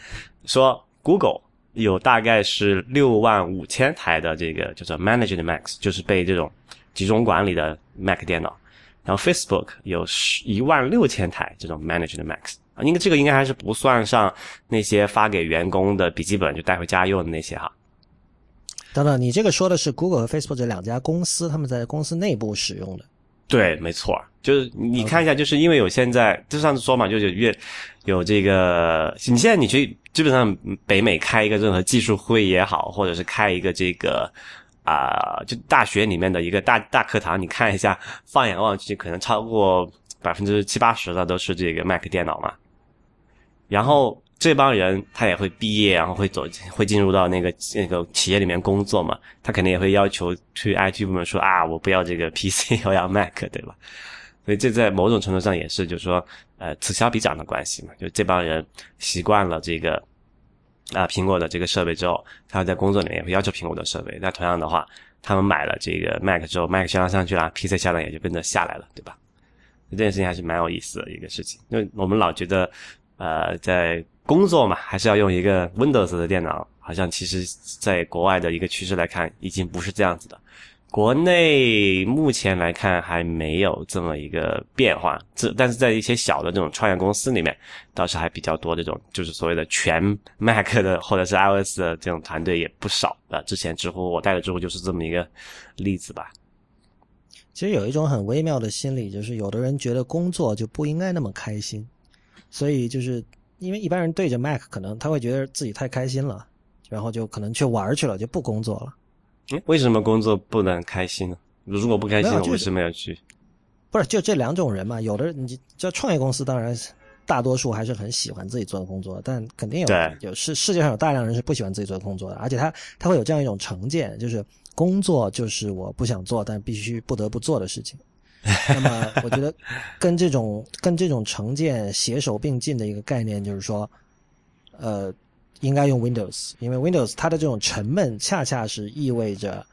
说 Google 有大概是六万五千台的这个叫做 Managed Macs，就是被这种。集中管理的 Mac 电脑，然后 Facebook 有十一万六千台这种 Managed Macs 啊，应该这个应该还是不算上那些发给员工的笔记本就带回家用的那些哈。
等等，你这个说的是 Google 和 Facebook 这两家公司他们在公司内部使用的？
对，没错，就是你看一下，就是因为有现在就上次说嘛，就有越有这个，你现在你去基本上北美开一个任何技术会也好，或者是开一个这个。啊，就大学里面的一个大大课堂，你看一下，放眼望去，可能超过百分之七八十的都是这个 Mac 电脑嘛。然后这帮人他也会毕业，然后会走，会进入到那个那个企业里面工作嘛。他肯定也会要求去 IT 部门说啊，我不要这个 PC，(laughs) 我要 Mac，对吧？所以这在某种程度上也是，就是说，呃，此消彼长的关系嘛。就这帮人习惯了这个。啊，苹果的这个设备之后，他在工作里面也会要求苹果的设备。那同样的话，他们买了这个 Mac 之后，Mac 销量上去了，PC 销量也就跟着下来了，对吧？这件事情还是蛮有意思的一个事情。因为我们老觉得，呃，在工作嘛，还是要用一个 Windows 的电脑。好像其实在国外的一个趋势来看，已经不是这样子的。国内目前来看还没有这么一个变化，这但是在一些小的这种创业公司里面，倒是还比较多这种就是所谓的全 Mac 的或者是 iOS 的这种团队也不少的。之前知乎我带的知乎就是这么一个例子吧。
其实有一种很微妙的心理，就是有的人觉得工作就不应该那么开心，所以就是因为一般人对着 Mac，可能他会觉得自己太开心了，然后就可能去玩去了，就不工作了。
为什么工作不能开心呢？如果不开心，我为什么要去？
不是，就这两种人嘛。有的你这创业公司，当然大多数还是很喜欢自己做的工作，但肯定有有世世界上有大量人是不喜欢自己做的工作的，而且他他会有这样一种成见，就是。工作就是我不想做但必须不得不做的事情。(laughs) 那么，我觉得跟这种跟这种成见携手并进的一个概念，就是说，呃，应该用 Windows，因为 Windows 它的这种沉闷，恰恰是意味着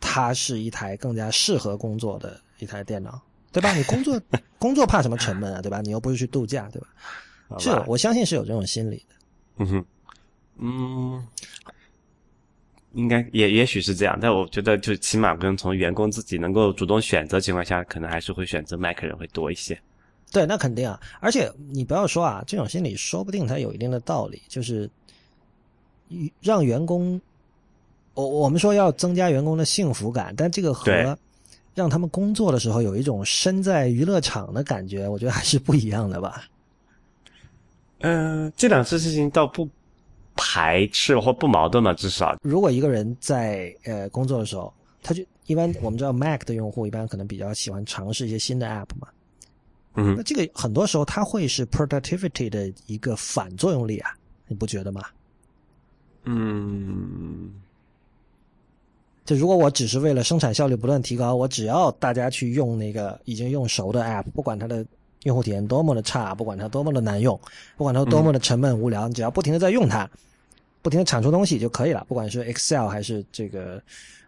它是一台更加适合工作的一台电脑，对吧？你工作 (laughs) 工作怕什么沉闷啊，对吧？你又不是去度假，对吧？是，我相信是有这种心理的。
嗯哼，嗯。应该也也许是这样，但我觉得就起码跟从员工自己能够主动选择情况下，可能还是会选择 Mac 人会多一些。
对，那肯定啊。而且你不要说啊，这种心理说不定它有一定的道理，就是让员工，我我们说要增加员工的幸福感，但这个和让他们工作的时候有一种身在娱乐场的感觉，我觉得还是不一样的吧。
嗯，这两次事情倒不。排斥或不矛盾嘛？至少，
如果一个人在呃工作的时候，他就一般我们知道 Mac 的用户一般可能比较喜欢尝试一些新的 App 嘛。
嗯，
那这个很多时候它会是 productivity 的一个反作用力啊，你不觉得吗？
嗯，
就如果我只是为了生产效率不断提高，我只要大家去用那个已经用熟的 App，不管它的用户体验多么的差，不管它多么的难用，不管它多么的沉闷无聊，你只要不停的在用它。不停的产出东西就可以了，不管是 Excel 还是这个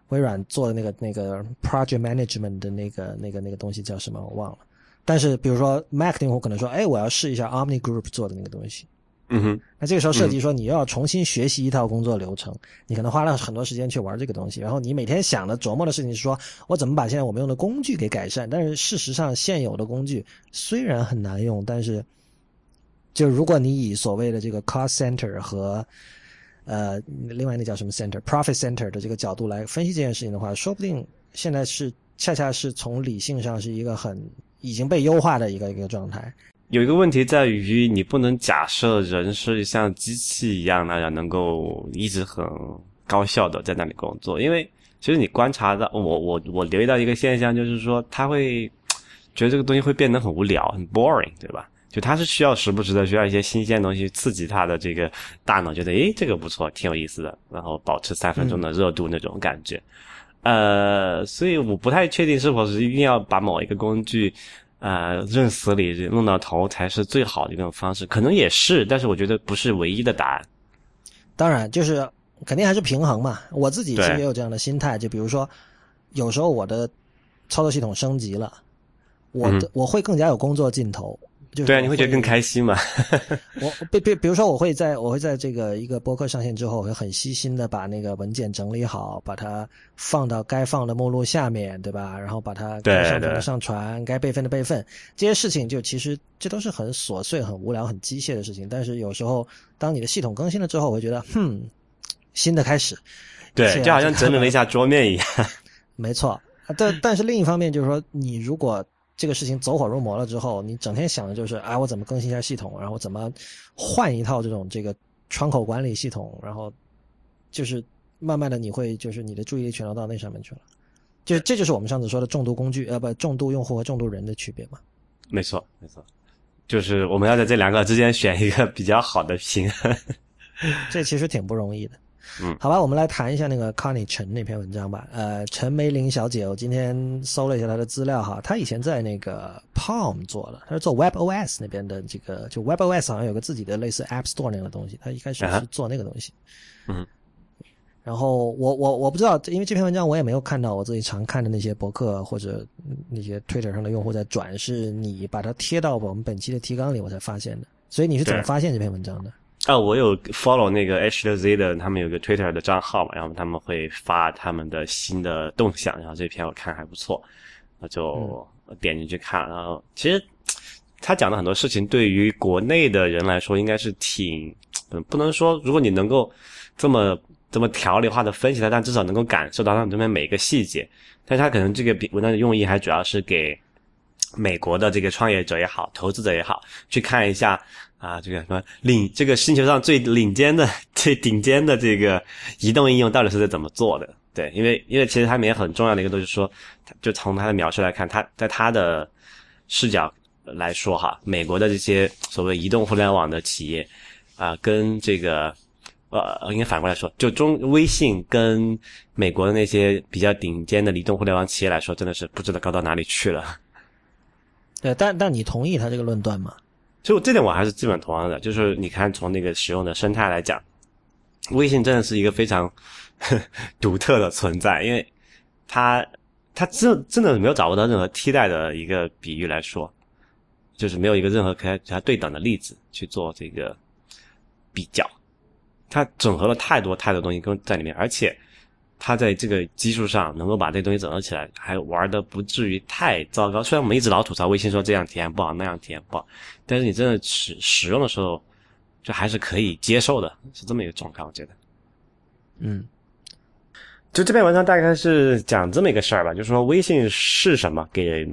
微软做的那个那个 Project Management 的那个那个那个东西叫什么我忘了。但是比如说 Mac 用户可能说，哎，我要试一下 Omni Group 做的那个东西。
嗯哼。
那这个时候涉及说你又要重新学习一套工作流程，你可能花了很多时间去玩这个东西，然后你每天想的琢磨的事情是说我怎么把现在我们用的工具给改善。但是事实上现有的工具虽然很难用，但是就如果你以所谓的这个 Cost Center 和呃，另外那叫什么 center，profit center 的这个角度来分析这件事情的话，说不定现在是恰恰是从理性上是一个很已经被优化的一个一个状态。
有一个问题在于，你不能假设人是像机器一样那样能够一直很高效的在那里工作，因为其实你观察到，我我我留意到一个现象，就是说他会觉得这个东西会变得很无聊，很 boring，对吧？就他是需要时不时的需要一些新鲜东西刺激他的这个大脑，觉得诶这个不错，挺有意思的，然后保持三分钟的热度那种感觉。呃，所以我不太确定是否是一定要把某一个工具呃认死理弄到头才是最好的一种方式，可能也是，但是我觉得不是唯一的答案。
当然，就是肯定还是平衡嘛。我自己其实也有这样的心态，就比如说有时候我的操作系统升级了，我的我会更加有工作劲头。
对啊，你会觉得更开心嘛？(laughs)
我比比比如说，我会在我会在这个一个播客上线之后，我会很细心的把那个文件整理好，把它放到该放的目录下面，对吧？然后把它该上传的上传，该备份的备份，这些事情就其实这都是很琐碎、很无聊、很机械的事情。但是有时候，当你的系统更新了之后，我会觉得，哼，新的开始。
对，就好像整理了一下桌面一样。(laughs)
没错，但但是另一方面就是说，你如果。这个事情走火入魔了之后，你整天想的就是啊，我怎么更新一下系统，然后怎么换一套这种这个窗口管理系统，然后就是慢慢的你会就是你的注意力全都到那上面去了，就这就是我们上次说的重度工具呃不重度用户和重度人的区别嘛？
没错没错，就是我们要在这两个之间选一个比较好的平衡，
这其实挺不容易的。
嗯，
好吧，我们来谈一下那个 Connie 陈那篇文章吧。呃，陈梅林小姐，我今天搜了一下她的资料哈，她以前在那个 Palm 做的，她是做 WebOS 那边的这个，就 WebOS 好像有个自己的类似 App Store 那样的东西，她一开始是做那个东西。
嗯，
然后我我我不知道，因为这篇文章我也没有看到我自己常看的那些博客或者那些 Twitter 上的用户在转，是你把它贴到我们本期的提纲里，我才发现的。所以你是怎么发现这篇文章的？
啊，我有 follow 那个 H 的 Z 的，他们有个 Twitter 的账号嘛，然后他们会发他们的新的动向，然后这篇我看还不错，我就点进去看，然后其实他讲的很多事情，对于国内的人来说，应该是挺，不能说如果你能够这么这么条理化的分析它，但至少能够感受到他们这边每一个细节，但是他可能这个文章的用意还主要是给美国的这个创业者也好，投资者也好，去看一下。啊，这个什么领这个星球上最领尖的、最顶尖的这个移动应用到底是在怎么做的？对，因为因为其实他们也很重要的一个东西，说就从他的描述来看，他在他的视角来说哈，美国的这些所谓移动互联网的企业啊，跟这个呃，应该反过来说，就中微信跟美国的那些比较顶尖的移动互联网企业来说，真的是不知道高到哪里去了。(laughs)
对，但但你同意他这个论断吗？
就这点我还是基本同样的，就是你看从那个使用的生态来讲，微信真的是一个非常 (laughs) 独特的存在，因为它它真真的没有找不到任何替代的一个比喻来说，就是没有一个任何可以它对等的例子去做这个比较，它整合了太多太多东西跟在里面，而且。他在这个基础上能够把这东西整合起来，还玩的不至于太糟糕。虽然我们一直老吐槽微信说这样体验不好，那样体验不好，但是你真的使使用的时候，就还是可以接受的，是这么一个状态。我觉得，
嗯，
就这篇文章大概是讲这么一个事儿吧，就是说微信是什么，给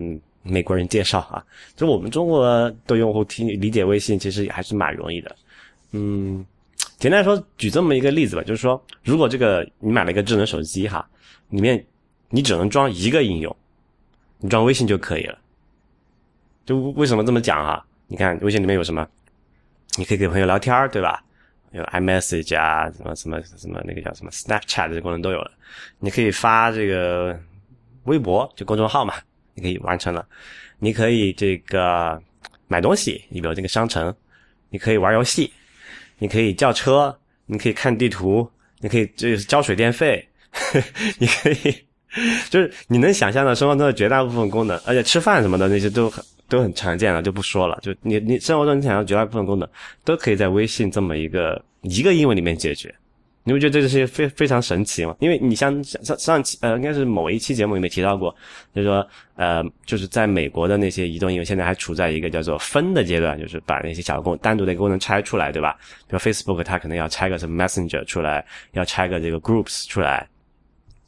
美国人介绍啊。就我们中国的用户听理解微信，其实还是蛮容易的，嗯。简单来说，举这么一个例子吧，就是说，如果这个你买了一个智能手机哈，里面你只能装一个应用，你装微信就可以了。就为什么这么讲啊？你看微信里面有什么？你可以给朋友聊天对吧？有 iMessage 啊，什么什么什么那个叫什么 Snapchat 这功能都有了。你可以发这个微博，就公众号嘛，你可以完成了。你可以这个买东西，你比如这个商城，你可以玩游戏。你可以叫车，你可以看地图，你可以就是交水电费，(laughs) 你可以就是你能想象的生活中的绝大部分功能，而且吃饭什么的那些都很都很常见了，就不说了。就你你生活中你想要绝大部分功能，都可以在微信这么一个一个英文里面解决。你不觉得这些非非常神奇吗？因为你像上上期呃，应该是某一期节目里面提到过，就是说呃，就是在美国的那些移动应用现在还处在一个叫做分的阶段，就是把那些小功单独的一个功能拆出来，对吧？比如 Facebook 它可能要拆个什么 Messenger 出来，要拆个这个 Groups 出来，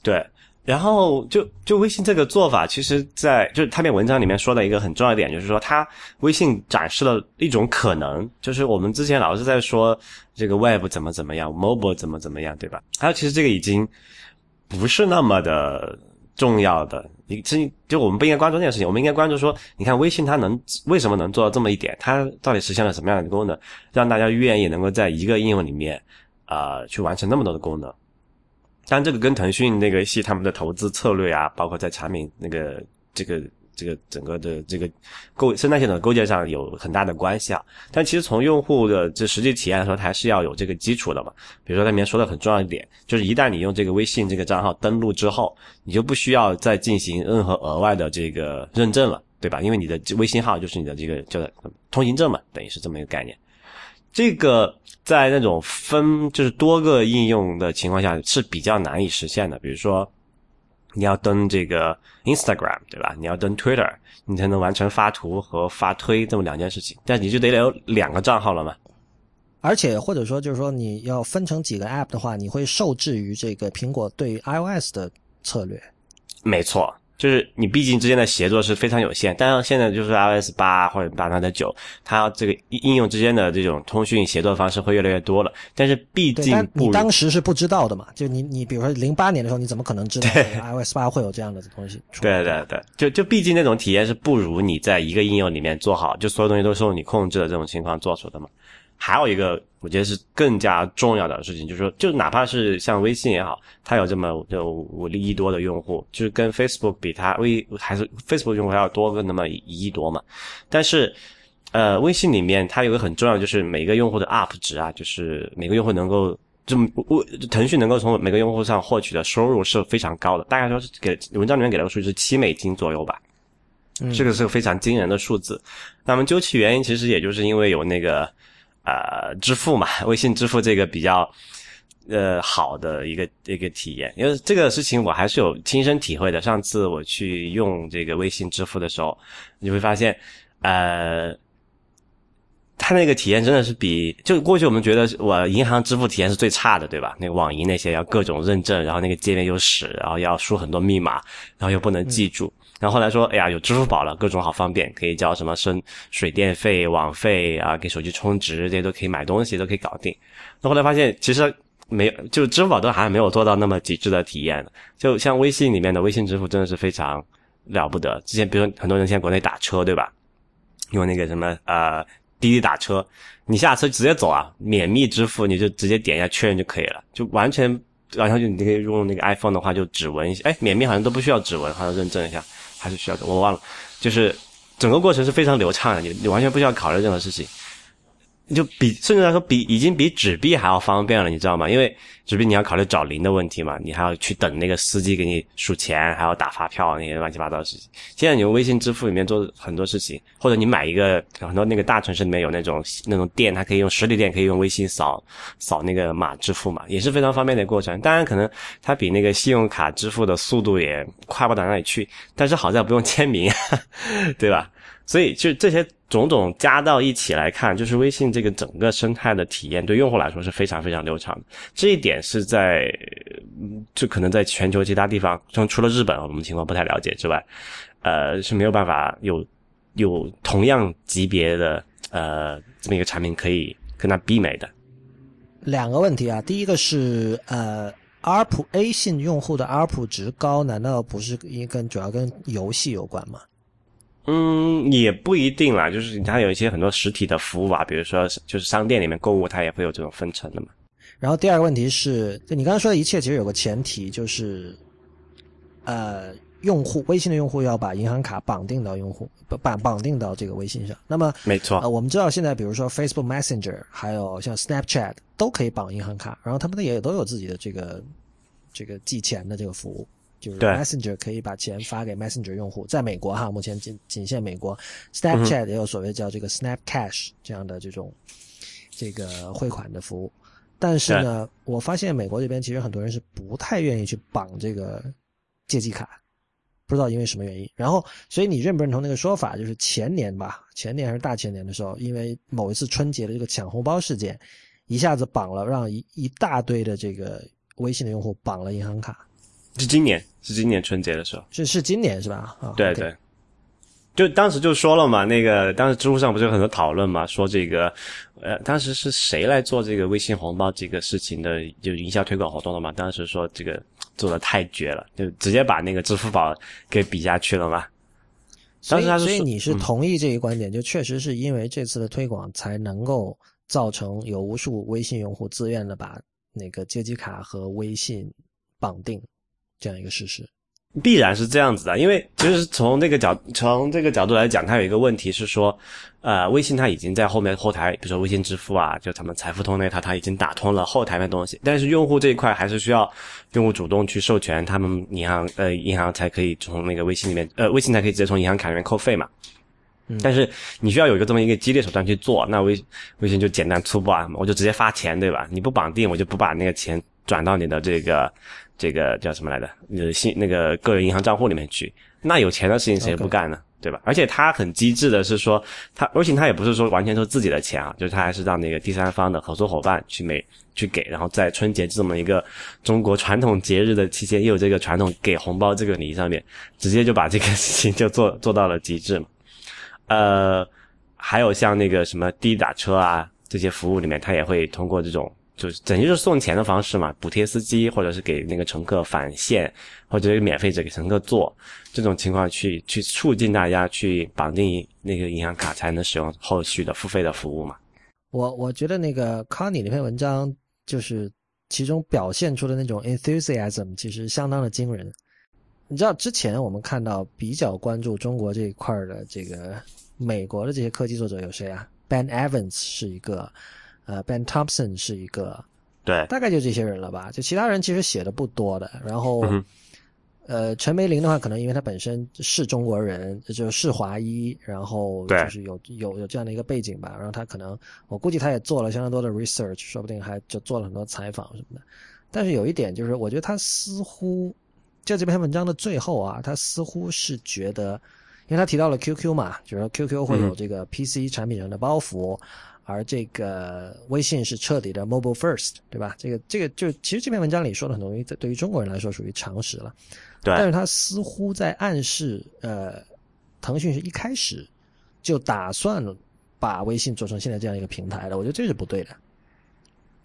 对。然后就就微信这个做法，其实，在就是他篇文章里面说的一个很重要一点，就是说，他微信展示了一种可能，就是我们之前老是在说这个 Web 怎么怎么样，Mobile 怎么怎么样，对吧？还有，其实这个已经不是那么的重要的，你这就我们不应该关注这件事情，我们应该关注说，你看微信它能为什么能做到这么一点？它到底实现了什么样的功能，让大家愿意能够在一个应用里面啊去完成那么多的功能？但，这个跟腾讯那个系他们的投资策略啊，包括在产品那个这个这个整个的这个构生态系统构建上有很大的关系啊。但其实从用户的这实际体验来说，它还是要有这个基础的嘛。比如说，他里面说的很重要一点，就是一旦你用这个微信这个账号登录之后，你就不需要再进行任何额外的这个认证了，对吧？因为你的微信号就是你的这个叫通行证嘛，等于是这么一个概念。这个在那种分就是多个应用的情况下是比较难以实现的。比如说，你要登这个 Instagram，对吧？你要登 Twitter，你才能完成发图和发推这么两件事情。但你就得有两个账号了嘛。
而且或者说就是说你要分成几个 App 的话，你会受制于这个苹果对 iOS 的策略。
没错。就是你毕竟之间的协作是非常有限，但是现在就是 iOS 八或者八它的九，它这个应用之间的这种通讯协作方式会越来越多了。但是毕竟
你当时是不知道的嘛？就你你比如说零八年的时候，你怎么可能知道 iOS 八会有这样的东西？
对对对，就就毕竟那种体验是不如你在一个应用里面做好，就所有东西都受你控制的这种情况做出的嘛。还有一个，我觉得是更加重要的事情，就是说，就哪怕是像微信也好，它有这么就五亿多的用户，就是跟 Facebook 比，它微还是 Facebook 用户还要多个那么一亿多嘛。但是，呃，微信里面它有个很重要，就是每个用户的 UP 值啊，就是每个用户能够就微腾讯能够从每个用户上获取的收入是非常高的，大概说是给文章里面给的数据是七美金左右吧，这个是个非常惊人的数字。那么究其原因，其实也就是因为有那个。呃支付嘛，微信支付这个比较呃好的一个一个体验，因为这个事情我还是有亲身体会的。上次我去用这个微信支付的时候，你会发现，呃。它那个体验真的是比就过去我们觉得我银行支付体验是最差的，对吧？那个网银那些要各种认证，然后那个界面又屎，然后要输很多密码，然后又不能记住。然后后来说，哎呀，有支付宝了，各种好方便，可以交什么生水电费、网费啊，给手机充值这些都可以买东西，都可以搞定。那后来发现其实没有，就支付宝都还没有做到那么极致的体验。就像微信里面的微信支付真的是非常了不得。之前比如说很多人现在国内打车，对吧？用那个什么呃。滴滴打车，你下车直接走啊，免密支付，你就直接点一下确认就可以了，就完全，然后就你可以用那个 iPhone 的话就指纹一下，哎，免密好像都不需要指纹，好像认证一下还是需要的，我忘了，就是整个过程是非常流畅的，你你完全不需要考虑任何事情。就比甚至来说比已经比纸币还要方便了，你知道吗？因为纸币你要考虑找零的问题嘛，你还要去等那个司机给你数钱，还要打发票那些乱七八糟的事情。现在你用微信支付里面做很多事情，或者你买一个很多那个大城市里面有那种那种店，它可以用实体店可以用微信扫扫那个码支付嘛，也是非常方便的过程。当然可能它比那个信用卡支付的速度也快不到哪里去，但是好在不用签名，(laughs) 对吧？所以就这些种种加到一起来看，就是微信这个整个生态的体验对用户来说是非常非常流畅的。这一点是在就可能在全球其他地方，像除了日本我们情况不太了解之外，呃是没有办法有有同样级别的呃这么一个产品可以跟它媲美的。
两个问题啊，第一个是呃 ARP A 信用户的 ARP 值高，难道不是因跟主要跟游戏有关吗？
嗯，也不一定啦，就是它有一些很多实体的服务啊，比如说就是商店里面购物，它也会有这种分成的嘛。
然后第二个问题是，就你刚刚说的一切，其实有个前提就是，呃，用户微信的用户要把银行卡绑定到用户绑绑定到这个微信上。那么
没错，
呃，我们知道现在比如说 Facebook Messenger，还有像 Snapchat 都可以绑银行卡，然后他们也都有自己的这个这个寄钱的这个服务。就是 Messenger 可以把钱发给 Messenger 用户，在美国哈，目前仅仅限美国。Snapchat 也有所谓叫这个 Snap Cash 这样的这种这个汇款的服务，但是呢，我发现美国这边其实很多人是不太愿意去绑这个借记卡，不知道因为什么原因。然后，所以你认不认同那个说法？就是前年吧，前年还是大前年的时候，因为某一次春节的这个抢红包事件，一下子绑了，让一一大堆的这个微信的用户绑了银行卡。
是今年，是今年春节的时候，
是是今年是吧？
啊，对对，就当时就说了嘛，那个当时知乎上不是有很多讨论嘛，说这个，呃，当时是谁来做这个微信红包这个事情的，就营销推广活动的嘛？当时说这个做的太绝了，就直接把那个支付宝给比下去了嘛。
所以，所以你是同意这一观点？就确实是因为这次的推广，才能够造成有无数微信用户自愿的把那个借记卡和微信绑定。这样一个事实，
必然是这样子的，因为其实从这个角从这个角度来讲，它有一个问题是说，呃，微信它已经在后面后台，比如说微信支付啊，就他们财付通那套，它已经打通了后台的东西，但是用户这一块还是需要用户主动去授权，他们银行呃银行才可以从那个微信里面呃微信才可以直接从银行卡里面扣费嘛。但是你需要有一个这么一个激烈手段去做，那微微信就简单粗暴啊，我就直接发钱，对吧？你不绑定，我就不把那个钱转到你的这个。这个叫什么来着？呃，信那个个人银行账户里面去，那有钱的事情谁不干呢？对吧？而且他很机智的是说，他而且他也不是说完全是自己的钱啊，就是他还是让那个第三方的合作伙伴去每去给，然后在春节这么一个中国传统节日的期间，又有这个传统给红包这个礼仪上面，直接就把这个事情就做 (laughs) 做到了极致嘛。呃，还有像那个什么滴滴打车啊这些服务里面，他也会通过这种。就是等于就是送钱的方式嘛，补贴司机，或者是给那个乘客返现，或者是免费者给乘客坐，这种情况去去促进大家去绑定那个银行卡，才能使用后续的付费的服务嘛。
我我觉得那个康尼那篇文章，就是其中表现出的那种 enthusiasm，其实相当的惊人。你知道之前我们看到比较关注中国这一块的这个美国的这些科技作者有谁啊？Ben Evans 是一个。呃，Ben Thompson 是一个，
对，
大概就这些人了吧？就其他人其实写的不多的。然后，呃，陈梅林的话，可能因为他本身是中国人，就是华裔，然后就是有有有这样的一个背景吧。然后他可能，我估计他也做了相当多的 research，说不定还就做了很多采访什么的。但是有一点就是，我觉得他似乎在这篇文章的最后啊，他似乎是觉得，因为他提到了 QQ 嘛，就是说 QQ 会有这个 PC 产品上的包袱。而这个微信是彻底的 mobile first，对吧？这个这个就其实这篇文章里说的很多东西，对于中国人来说属于常识了。
对。
但是他似乎在暗示，呃，腾讯是一开始就打算把微信做成现在这样一个平台的。我觉得这是不对的。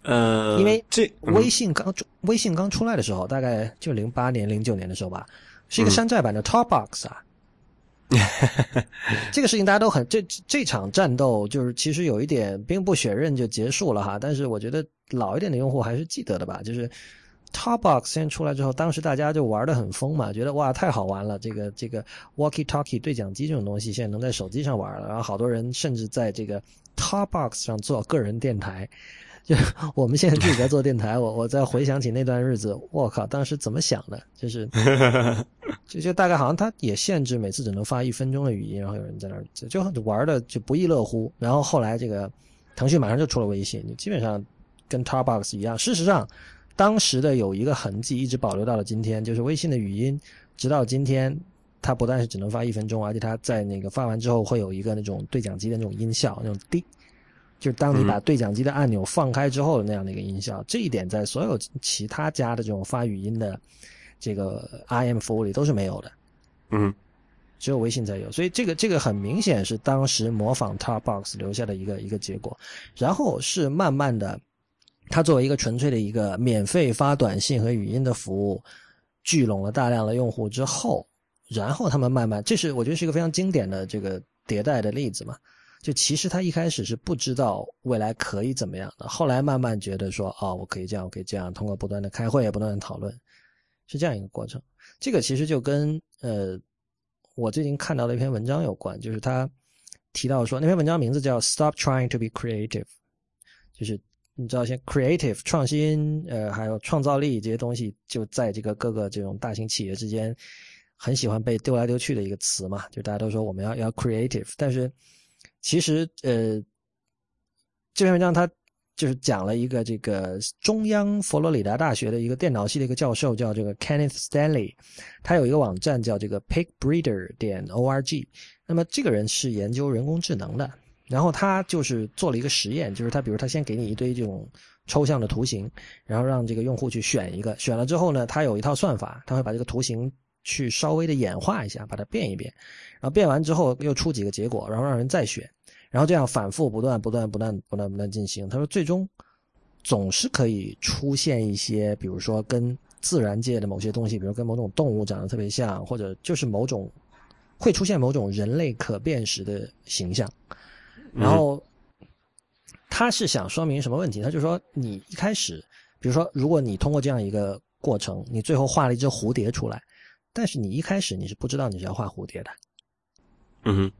呃，
因为
这
微信刚微信刚出来的时候，大概就零八年、零九年的时候吧，是一个山寨版的 Top Box 啊。(laughs) 这个事情大家都很这这场战斗就是其实有一点兵不血刃就结束了哈，但是我觉得老一点的用户还是记得的吧。就是 Topbox 先出来之后，当时大家就玩的很疯嘛，觉得哇太好玩了，这个这个 Walkie Talkie 对讲机这种东西现在能在手机上玩了，然后好多人甚至在这个 Topbox 上做个人电台。就 (laughs) 我们现在自己在做电台，我我在回想起那段日子，我靠，当时怎么想的？就是，(laughs) 就就大概好像他也限制每次只能发一分钟的语音，然后有人在那儿就就玩的就不亦乐乎。然后后来这个腾讯马上就出了微信，就基本上跟 t a r b o x 一样。事实上，当时的有一个痕迹一直保留到了今天，就是微信的语音，直到今天，它不但是只能发一分钟，而且它在那个发完之后会有一个那种对讲机的那种音效，那种滴。就是当你把对讲机的按钮放开之后的那样的一个音效，这一点在所有其他家的这种发语音的这个 IM 服务里都是没有的，
嗯，
只有微信才有。所以这个这个很明显是当时模仿 Topbox 留下的一个一个结果。然后是慢慢的，它作为一个纯粹的一个免费发短信和语音的服务，聚拢了大量的用户之后，然后他们慢慢，这是我觉得是一个非常经典的这个迭代的例子嘛。就其实他一开始是不知道未来可以怎么样的，后来慢慢觉得说，哦，我可以这样，我可以这样，通过不断的开会也，不断的讨论，是这样一个过程。这个其实就跟呃，我最近看到的一篇文章有关，就是他提到说，那篇文章名字叫 “Stop Trying to Be Creative”，就是你知道，像 creative 创新，呃，还有创造力这些东西，就在这个各个这种大型企业之间，很喜欢被丢来丢去的一个词嘛，就大家都说我们要要 creative，但是。其实，呃，这篇文章他就是讲了一个这个中央佛罗里达大学的一个电脑系的一个教授，叫这个 Kenneth Stanley，他有一个网站叫这个 PigBreeder 点 org。那么这个人是研究人工智能的，然后他就是做了一个实验，就是他比如他先给你一堆这种抽象的图形，然后让这个用户去选一个，选了之后呢，他有一套算法，他会把这个图形。去稍微的演化一下，把它变一变，然后变完之后又出几个结果，然后让人再选，然后这样反复不断、不断、不断、不断、不断进行。他说，最终总是可以出现一些，比如说跟自然界的某些东西，比如跟某种动物长得特别像，或者就是某种会出现某种人类可辨识的形象。然后他是想说明什么问题？他就说，你一开始，比如说，如果你通过这样一个过程，你最后画了一只蝴蝶出来。但是你一开始你是不知道你是要画蝴蝶的，
嗯哼，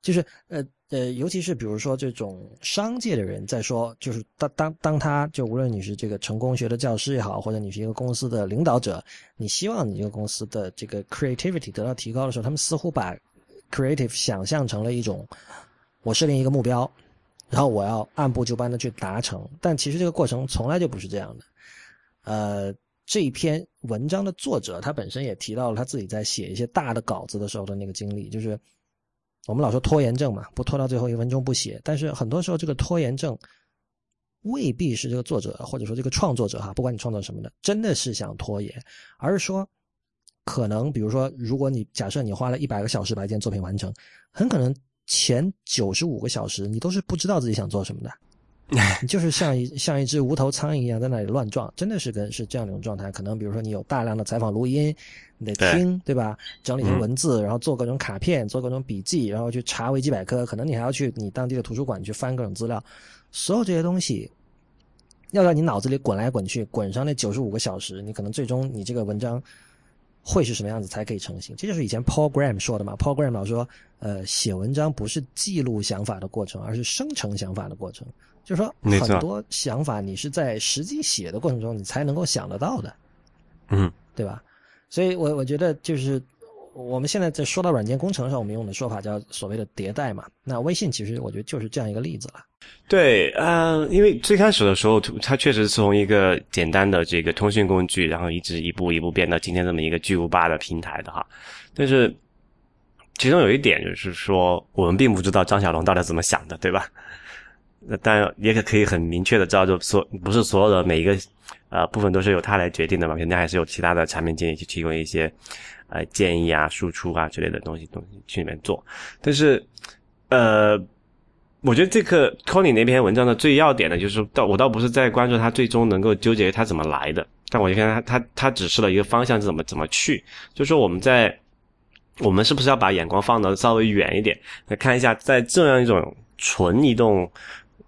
就是呃呃，尤其是比如说这种商界的人在说，就是当当当他就无论你是这个成功学的教师也好，或者你是一个公司的领导者，你希望你这个公司的这个 creativity 得到提高的时候，他们似乎把 creative 想象成了一种我设定一个目标，然后我要按部就班的去达成，但其实这个过程从来就不是这样的，呃。这一篇文章的作者，他本身也提到了他自己在写一些大的稿子的时候的那个经历，就是我们老说拖延症嘛，不拖到最后一分钟不写。但是很多时候，这个拖延症未必是这个作者或者说这个创作者哈，不管你创作什么的，真的是想拖延，而是说可能，比如说，如果你假设你花了一百个小时把一件作品完成，很可能前九十五个小时你都是不知道自己想做什么的。你 (laughs) 就是像一像一只无头苍蝇一样在那里乱撞，真的是跟是这样一种状态。可能比如说你有大量的采访录音，你得听，对吧？整理文字，然后做各种卡片，做各种笔记，然后去查维基百科。可能你还要去你当地的图书馆去翻各种资料。所有这些东西，要在你脑子里滚来滚去，滚上那九十五个小时，你可能最终你这个文章会是什么样子才可以成型？这就是以前 Paul Graham 说的嘛。Paul Graham 老说，呃，写文章不是记录想法的过程，而是生成想法的过程。就是说，很多想法你是在实际写的过程中，你才能够想得到的，
嗯，
对吧？所以我我觉得就是我们现在在说到软件工程上，我们用的说法叫所谓的迭代嘛。那微信其实我觉得就是这样一个例子了。
对，呃，因为最开始的时候，它确实从一个简单的这个通讯工具，然后一直一步一步变到今天这么一个巨无霸的平台的哈。但是其中有一点就是说，我们并不知道张小龙到底怎么想的，对吧？那当然也可可以很明确的知道，就所不是所有的每一个呃部分都是由他来决定的嘛，肯定还是有其他的产品经理去提供一些呃建议啊、输出啊之类的东西东西去里面做。但是呃，我觉得这个 Tony 那篇文章的最要点呢，就是倒我倒不是在关注他最终能够纠结他怎么来的，但我就看他他他指示了一个方向是，怎么怎么去，就是说我们在我们是不是要把眼光放得稍微远一点，来看一下在这样一种纯移动。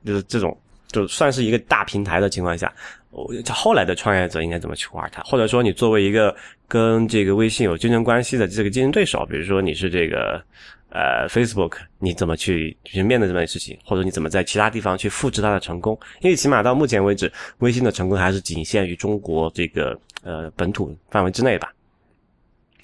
就是这种，就算是一个大平台的情况下，我后来的创业者应该怎么去玩它？或者说，你作为一个跟这个微信有竞争关系的这个竞争对手，比如说你是这个呃 Facebook，你怎么去去面对这件事情？或者你怎么在其他地方去复制它的成功？因为起码到目前为止，微信的成功还是仅限于中国这个呃本土范围之内吧。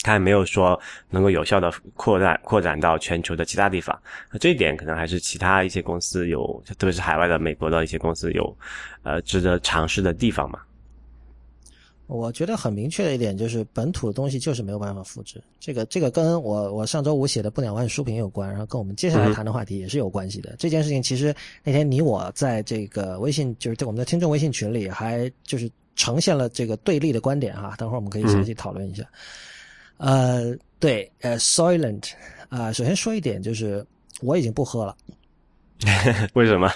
它还没有说能够有效的扩展扩展到全球的其他地方，那这一点可能还是其他一些公司有，特别是海外的美国的一些公司有，呃，值得尝试的地方嘛。
我觉得很明确的一点就是，本土的东西就是没有办法复制。这个这个跟我我上周五写的不两万书评有关，然后跟我们接下来谈的话题也是有关系的。这件事情其实那天你我在这个微信，就是在我们的听众微信群里，还就是呈现了这个对立的观点哈。等会儿我们可以详细讨论一下。呃，对，呃，Soylent，啊，首先说一点就是，我已经不喝了。(laughs)
为什么？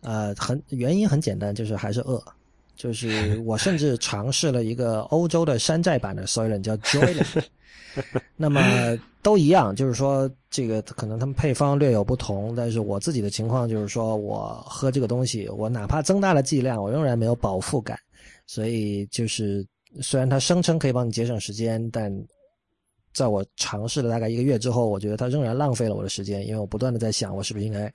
呃，很原因很简单，就是还是饿。就是我甚至尝试了一个欧洲的山寨版的 Soylent，叫 Joylent。(laughs) 那么都一样，就是说这个可能他们配方略有不同，但是我自己的情况就是说我喝这个东西，我哪怕增大了剂量，我仍然没有饱腹感，所以就是。虽然它声称可以帮你节省时间，但在我尝试了大概一个月之后，我觉得它仍然浪费了我的时间，因为我不断的在想，我是不是应该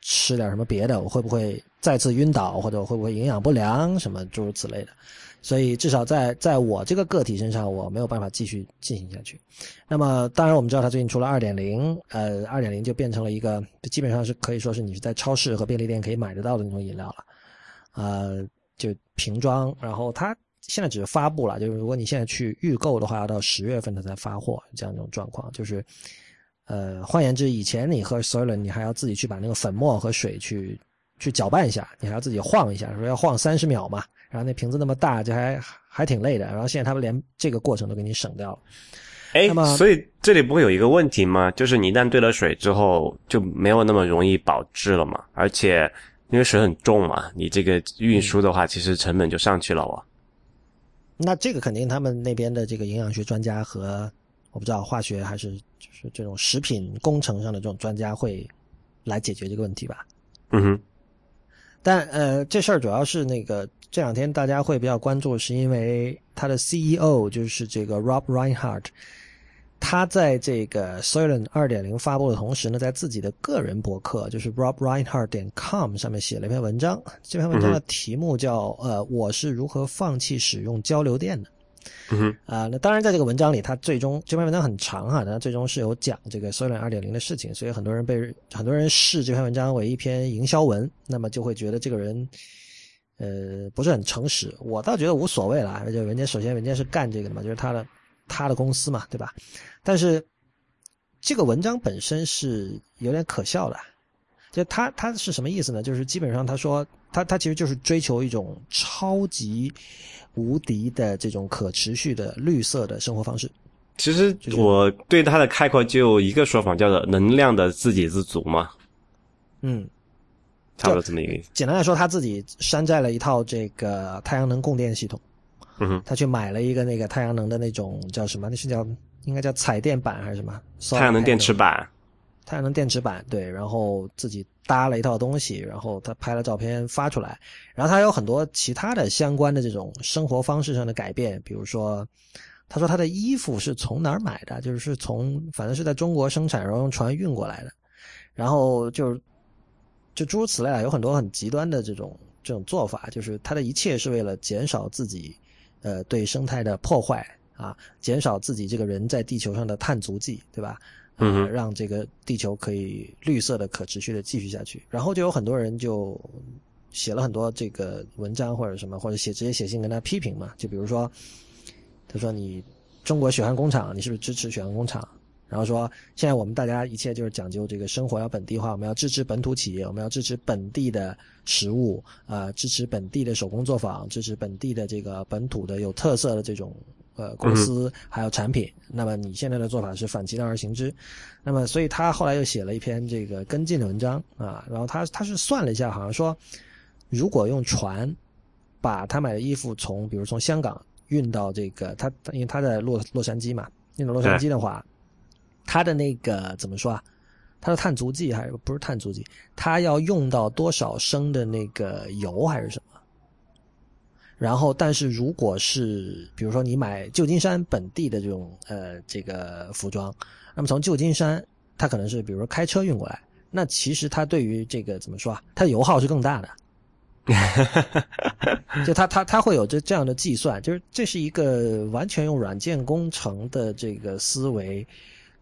吃点什么别的？我会不会再次晕倒，或者我会不会营养不良，什么诸如此类的？所以至少在在我这个个体身上，我没有办法继续进行下去。那么，当然我们知道它最近出了二点零，呃，二点零就变成了一个基本上是可以说是你是在超市和便利店可以买得到的那种饮料了，呃，就瓶装，然后它。现在只是发布了，就是如果你现在去预购的话，要到十月份它才发货，这样一种状况。就是，呃，换言之，以前你喝 Soylent，你还要自己去把那个粉末和水去去搅拌一下，你还要自己晃一下，说要晃三十秒嘛。然后那瓶子那么大，就还还挺累的。然后现在他们连这个过程都给你省掉了。
哎，所以这里不会有一个问题吗？就是你一旦兑了水之后，就没有那么容易保质了嘛？而且因为水很重嘛，你这个运输的话，其实成本就上去了哦。
那这个肯定他们那边的这个营养学专家和我不知道化学还是就是这种食品工程上的这种专家会来解决这个问题吧。
嗯哼。
但呃，这事儿主要是那个这两天大家会比较关注，是因为他的 CEO 就是这个 Rob Reinhart。他在这个 Soylent 二点零发布的同时呢，在自己的个人博客，就是 robreinhardt 点 com 上面写了一篇文章。这篇文章的题目叫“呃，我是如何放弃使用交流电的”。
嗯哼。
啊，那当然，在这个文章里，他最终这篇文章很长哈，他最终是有讲这个 Soylent 二点零的事情，所以很多人被很多人视这篇文章为一篇营销文，那么就会觉得这个人呃不是很诚实。我倒觉得无所谓啦，就人家首先人家是干这个的嘛，就是他的。他的公司嘛，对吧？但是这个文章本身是有点可笑的，就他他是什么意思呢？就是基本上他说他他其实就是追求一种超级无敌的这种可持续的绿色的生活方式。
其实我对他的概括就一个说法，叫做能量的自给自足嘛。
嗯，
差不多这么一个意思。
简单来说，他自己山寨了一套这个太阳能供电系统。
嗯哼，
他去买了一个那个太阳能的那种叫什么？那是叫应该叫彩电板还是什么？
太阳能电池板。
太阳能电池板，对，然后自己搭了一套东西，然后他拍了照片发出来，然后他有很多其他的相关的这种生活方式上的改变，比如说，他说他的衣服是从哪儿买的？就是从反正是在中国生产，然后用船运过来的，然后就是就诸如此类啊，有很多很极端的这种这种做法，就是他的一切是为了减少自己。呃，对生态的破坏，啊，减少自己这个人在地球上的碳足迹，对吧？
嗯
呃，让这个地球可以绿色的、可持续的继续下去。然后就有很多人就写了很多这个文章或者什么，或者写直接写信跟他批评嘛。就比如说，他说你中国血汗工厂，你是不是支持血汗工厂？然后说现在我们大家一切就是讲究这个生活要本地化，我们要支持本土企业，我们要支持本地的食物，啊、支持本地的手工作坊，支持本地的这个本土的有特色的这种呃公司还有产品。那么你现在的做法是反其道而行之。那么所以他后来又写了一篇这个跟进的文章啊，然后他他是算了一下，好像说如果用船把他买的衣服从比如从香港运到这个他因为他在洛洛杉矶嘛，运到洛杉矶的话。它的那个怎么说啊？它的碳足迹还是不是碳足迹？它要用到多少升的那个油还是什么？然后，但是如果是比如说你买旧金山本地的这种呃这个服装，那么从旧金山它可能是比如说开车运过来，那其实它对于这个怎么说啊？它的油耗是更大的。(laughs) 就它它它会有这这样的计算，就是这是一个完全用软件工程的这个思维。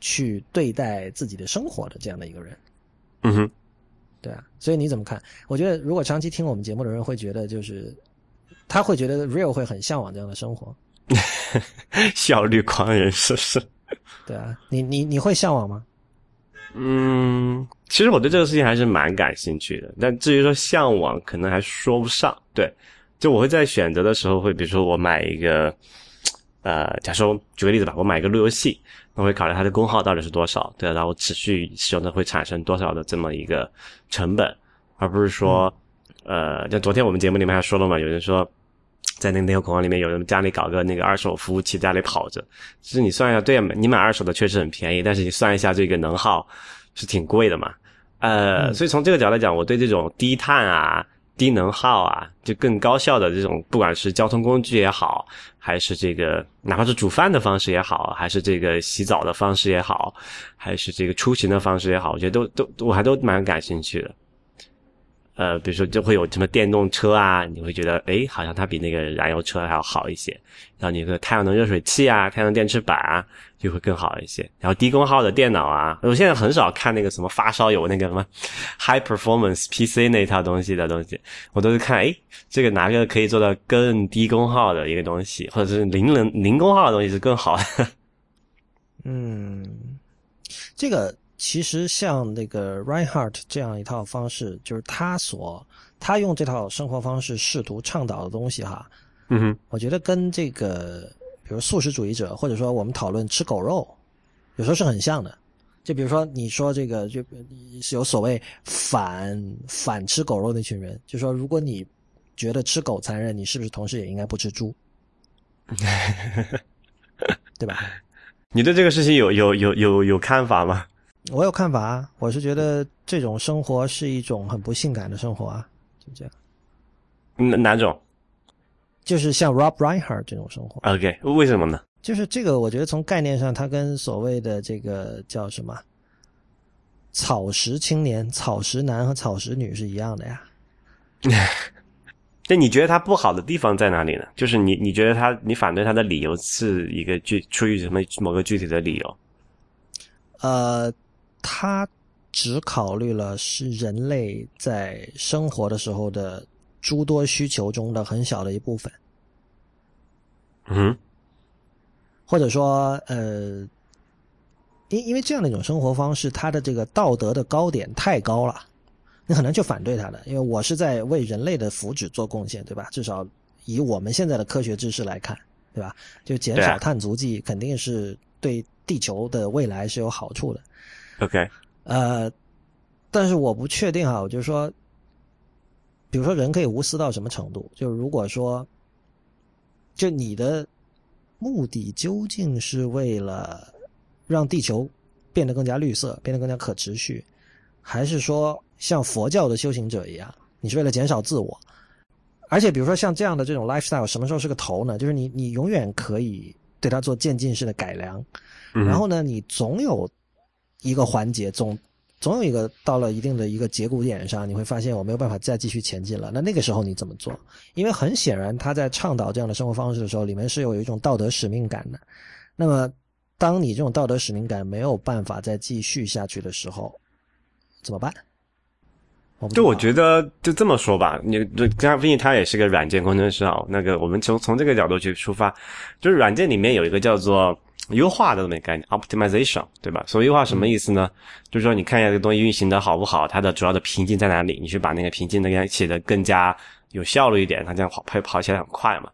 去对待自己的生活的这样的一个人，
嗯哼，
对啊，所以你怎么看？我觉得如果长期听我们节目的人会觉得，就是他会觉得 real 会很向往这样的生活，(laughs)
效率狂人是不是？
对啊，你你你会向往吗？
嗯，其实我对这个事情还是蛮感兴趣的，但至于说向往，可能还说不上。对，就我会在选择的时候，会比如说我买一个，呃，假说举个例子吧，我买一个路由器。我会考虑它的功耗到底是多少，对，然后持续使用的会产生多少的这么一个成本，而不是说，呃，像昨天我们节目里面还说了嘛，有人说，在那个内核恐慌里面，有人家里搞个那个二手服务器家里跑着，其实你算一下，对，你买二手的确实很便宜，但是你算一下这个能耗是挺贵的嘛，呃，所以从这个角度来讲，我对这种低碳啊。低能耗啊，就更高效的这种，不管是交通工具也好，还是这个哪怕是煮饭的方式也好，还是这个洗澡的方式也好，还是这个出行的方式也好，我觉得都都 (laughs) 我还都蛮感兴趣的。呃，比如说就会有什么电动车啊，你会觉得诶，好像它比那个燃油车还要好一些。然后你的太阳能热水器啊，太阳能电池板啊，就会更好一些。然后低功耗的电脑啊，我现在很少看那个什么发烧友那个什么 high performance PC 那一套东西的东西，我都是看诶，这个哪个可以做到更低功耗的一个东西，或者是零能零功耗的东西是更好的。
嗯，这个。其实像那个 Reinhardt 这样一套方式，就是他所他用这套生活方式试图倡导的东西哈，
嗯哼，
我觉得跟这个比如素食主义者，或者说我们讨论吃狗肉，有时候是很像的。就比如说你说这个，就是有所谓反反吃狗肉那群人，就说如果你觉得吃狗残忍，你是不是同时也应该不吃猪？(laughs) 对吧？
你对这个事情有有有有有看法吗？
我有看法啊，我是觉得这种生活是一种很不性感的生活啊，就这样。
哪哪种？
就是像 Rob Reinhardt 这种生活。
OK，为什么呢？
就是这个，我觉得从概念上，它跟所谓的这个叫什么草食青年、草食男和草食女是一样的呀。(laughs)
那你觉得他不好的地方在哪里呢？就是你你觉得他你反对他的理由是一个具出于什么某个具体的理由？
呃，他只考虑了是人类在生活的时候的诸多需求中的很小的一部分。
嗯，
或者说，呃，因因为这样的一种生活方式，它的这个道德的高点太高了，你很难去反对它的。因为我是在为人类的福祉做贡献，对吧？至少以我们现在的科学知识来看，对吧？就减少碳足迹，肯定是对地球的未来是有好处的。
OK，
呃，但是我不确定哈，我就是说，比如说人可以无私到什么程度？就是如果说，就你的目的究竟是为了让地球变得更加绿色，变得更加可持续，还是说像佛教的修行者一样，你是为了减少自我？而且比如说像这样的这种 lifestyle，什么时候是个头呢？就是你你永远可以对它做渐进式的改良，
嗯
然后呢，你总有一个环节总总有一个到了一定的一个节骨眼上，你会发现我没有办法再继续前进了。那那个时候你怎么做？因为很显然，他在倡导这样的生活方式的时候，里面是有一种道德使命感的。那么，当你这种道德使命感没有办法再继续下去的时候，怎么办？
就我觉得就这么说吧，你他毕竟他也是个软件工程师啊。那个我们从从这个角度去出发，就是软件里面有一个叫做。优化的这么一个概念，optimization，对吧？所谓优化什么意思呢？就是说你看一下这个东西运行的好不好，它的主要的瓶颈在哪里，你去把那个瓶颈那个写的更加有效率一点，它这样跑跑跑起来很快嘛。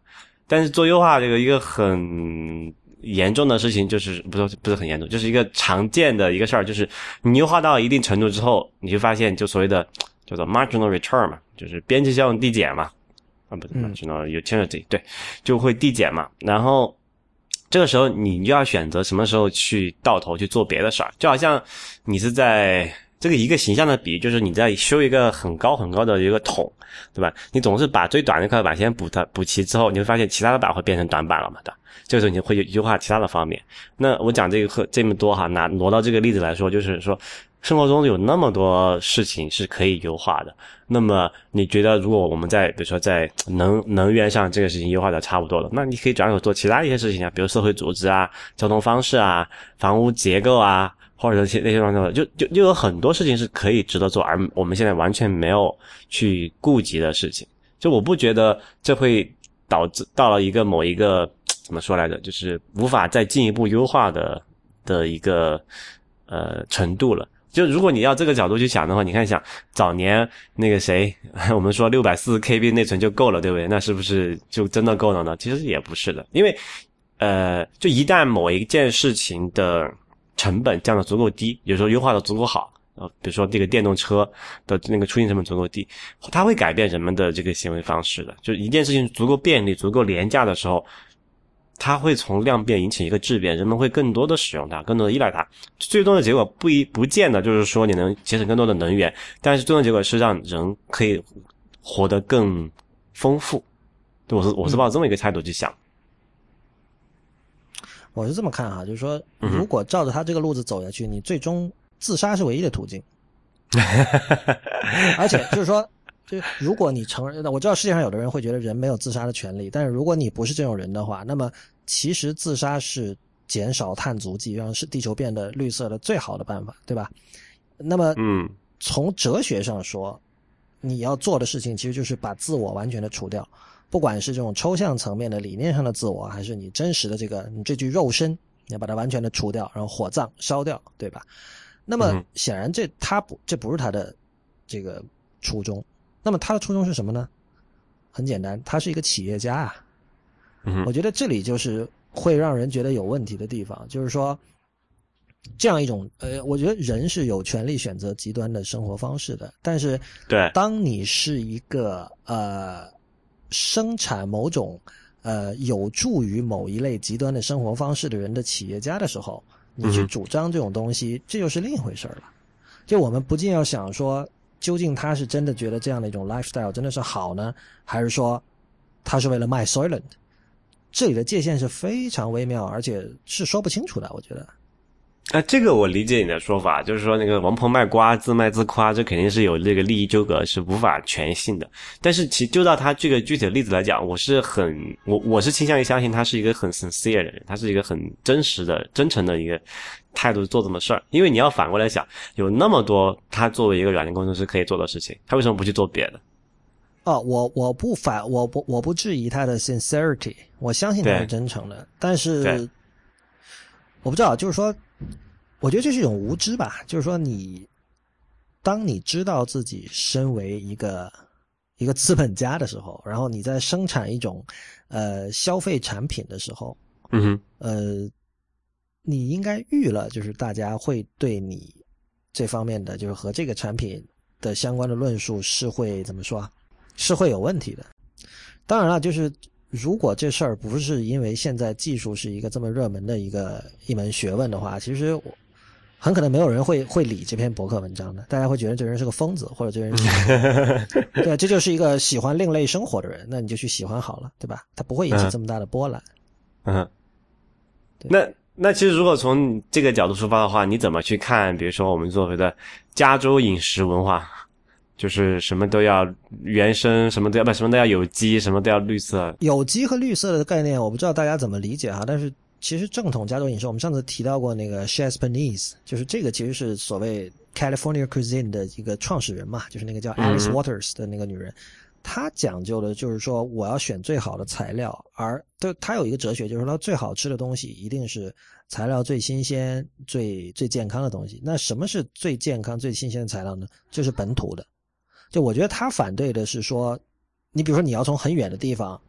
但是做优化这个一个很严重的事情，就是不是不是很严重，就是一个常见的一个事儿，就是你优化到一定程度之后，你就发现就所谓的叫做 marginal return 嘛，就是边际效用递减嘛，啊不是 marginal utility，对，就会递减嘛，然后。这个时候，你就要选择什么时候去到头去做别的事儿，就好像你是在这个一个形象的比喻，就是你在修一个很高很高的一个桶，对吧？你总是把最短那块板先补它补齐之后，你会发现其他的板会变成短板了嘛？对吧，这个时候你会优化其他的方面。那我讲这个课这么多哈，拿挪到这个例子来说，就是说。生活中有那么多事情是可以优化的，那么你觉得如果我们在比如说在能 (tsk) 能源上这个事情优化的差不多了，那你可以转手做其他一些事情啊，比如社会组织啊、交通方式啊、房屋结构啊，或者那些那些方面的，就就就有很多事情是可以值得做，而我们现在完全没有去顾及的事情。就我不觉得这会导致到了一个某一个 (tsk) 怎么说来着，就是无法再进一步优化的的一个呃程度了。就如果你要这个角度去想的话，你看想早年那个谁，(laughs) 我们说六百四十 KB 内存就够了，对不对？那是不是就真的够了呢？其实也不是的，因为呃，就一旦某一件事情的成本降得足够低，有时候优化的足够好，呃，比如说这个电动车的那个出行成本足够低，它会改变人们的这个行为方式的。就一件事情足够便利、足够廉价的时候。它会从量变引起一个质变，人们会更多的使用它，更多的依赖它。最终的结果不一不见得就是说你能节省更多的能源，但是最终结果是让人可以活得更丰富。对，我是我是抱这么一个态度去想。
我是这么看哈，就是说，如果照着他这个路子走下去，你最终自杀是唯一的途径。(laughs) 而且就是说。就如果你承认，我知道世界上有的人会觉得人没有自杀的权利，但是如果你不是这种人的话，那么其实自杀是减少碳足迹，让是地球变得绿色的最好的办法，对吧？那么，
嗯，
从哲学上说，你要做的事情其实就是把自我完全的除掉，不管是这种抽象层面的理念上的自我，还是你真实的这个你这具肉身，你要把它完全的除掉，然后火葬烧掉，对吧？那么显然这他不这不是他的这个初衷。那么他的初衷是什么呢？很简单，他是一个企业家啊。我觉得这里就是会让人觉得有问题的地方，就是说，这样一种呃，我觉得人是有权利选择极端的生活方式的，但是，
对，
当你是一个呃生产某种呃有助于某一类极端的生活方式的人的企业家的时候，你去主张这种东西，这就是另一回事了。就我们不禁要想说。究竟他是真的觉得这样的一种 lifestyle 真的是好呢，还是说他是为了卖 Soylent？这里的界限是非常微妙，而且是说不清楚的。我觉得，
啊，这个我理解你的说法，就是说那个王婆卖瓜，自卖自夸，这肯定是有这个利益纠葛，是无法全信的。但是其就到他这个具体的例子来讲，我是很我我是倾向于相信他是一个很 sincere 的人，他是一个很真实的、真诚的一个。态度做这么事儿，因为你要反过来想，有那么多他作为一个软件工程师可以做的事情，他为什么不去做别的？
哦，我我不反，我不我不质疑他的 sincerity，我相信他是真诚的，但是我不知道，就是说，我觉得这是一种无知吧，就是说，你当你知道自己身为一个一个资本家的时候，然后你在生产一种呃消费产品的时候，
嗯哼，
呃。你应该预了，就是大家会对你这方面的，就是和这个产品的相关的论述是会怎么说？是会有问题的。当然了，就是如果这事儿不是因为现在技术是一个这么热门的一个一门学问的话，其实我很可能没有人会会理这篇博客文章的。大家会觉得这人是个疯子，或者这人是 (laughs) 对，这就是一个喜欢另类生活的人，那你就去喜欢好了，对吧？他不会引起这么大的波澜。
嗯，那。那其实如果从这个角度出发的话，你怎么去看？比如说我们作为的加州饮食文化，就是什么都要原生，什么都要不什么都要有机，什么都要绿色。
有机和绿色的概念，我不知道大家怎么理解哈。但是其实正统加州饮食，我们上次提到过那个 Chef Panisse，就是这个其实是所谓 California cuisine 的一个创始人嘛，就是那个叫 Alice Waters 的那个女人。她讲究的就是说，我要选最好的材料，而对她有一个哲学，就是说最好吃的东西一定是材料最新鲜、最最健康的东西。那什么是最健康、最新鲜的材料呢？就是本土的。就我觉得他反对的是说，你比如说你要从很远的地方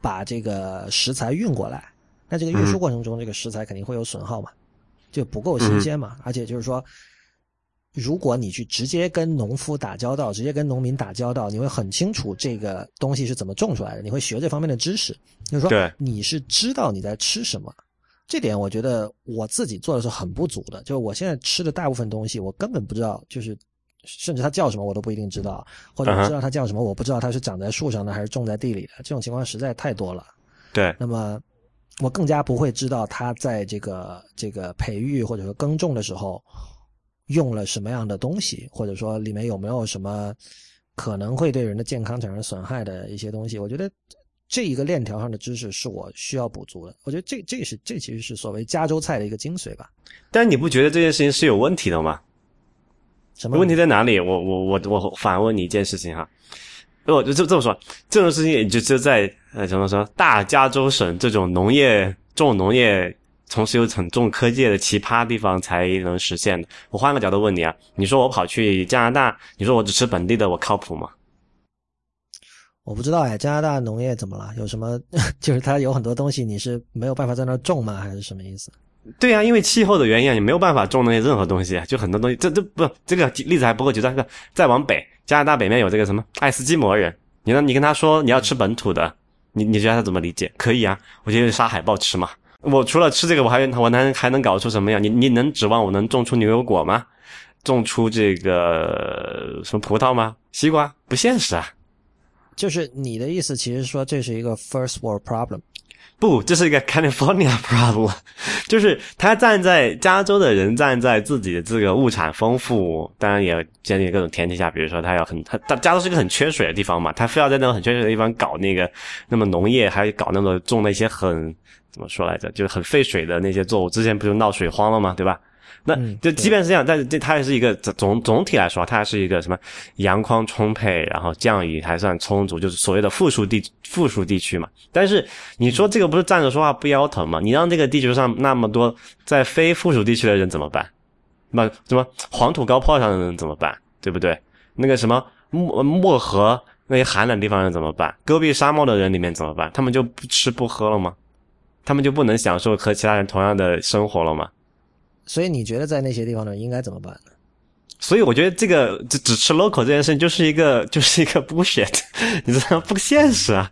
把这个食材运过来，那这个运输过程中这个食材肯定会有损耗嘛，就不够新鲜嘛，而且就是说。如果你去直接跟农夫打交道，直接跟农民打交道，你会很清楚这个东西是怎么种出来的，你会学这方面的知识。就是说，你是知道你在吃什么，这点我觉得我自己做的是很不足的。就是我现在吃的大部分东西，我根本不知道，就是甚至它叫什么我都不一定知道，或者知道它叫什么，我不知道它是长在树上的还是种在地里的。这种情况实在太多了。
对，
那么我更加不会知道它在这个这个培育或者说耕种的时候。用了什么样的东西，或者说里面有没有什么可能会对人的健康产生损害的一些东西？我觉得这一个链条上的知识是我需要补足的。我觉得这这是这其实是所谓加州菜的一个精髓吧。
但你不觉得这件事情是有问题的吗？
什么
问题在哪里？我我我我反问你一件事情哈，我就这这么说，这种事情也就就在呃怎么说大加州省这种农业重农业。同时又很重科技的奇葩地方才能实现的。我换个角度问你啊，你说我跑去加拿大，你说我只吃本地的，我靠谱吗？
我不知道哎，加拿大农业怎么了？有什么？(laughs) 就是它有很多东西你是没有办法在那儿种吗？还是什么意思？
对啊，因为气候的原因，你没有办法种那些任何东西，就很多东西。这这不，这个例子还不够极端。再往北，加拿大北面有这个什么爱斯基摩人，你呢？你跟他说你要吃本土的，你你觉得他怎么理解？可以啊，我觉得杀海豹吃嘛。我除了吃这个，我还我能还能搞出什么样？你你能指望我能种出牛油果吗？种出这个什么葡萄吗？西瓜不现实啊！
就是你的意思，其实说这是一个 first world problem。
不，这是一个 California (laughs) problem，(laughs) 就是他站在加州的人站在自己的这个物产丰富，当然也建立各种前提下，比如说他要很他他加州是一个很缺水的地方嘛，他非要在那种很缺水的地方搞那个那么农业，还搞那么种那些很怎么说来着，就是很费水的那些作物，之前不就闹水荒了吗？对吧？那就即便是这样，但是这它还是一个总总体来说，它还是一个什么阳光充沛，然后降雨还算充足，就是所谓的富庶地富庶地区嘛。但是你说这个不是站着说话不腰疼吗？你让这个地球上那么多在非附属地区的人怎么办？那什么黄土高坡上的人怎么办？对不对？那个什么漠漠河那些寒冷地方人怎么办？戈壁沙漠的人里面怎么办？他们就不吃不喝了吗？他们就不能享受和其他人同样的生活了吗？
所以你觉得在那些地方呢，应该怎么办呢？
所以我觉得这个只只吃 local 这件事情就是一个 (laughs) 就是一个 bullshit，(laughs) 你知道不现实啊。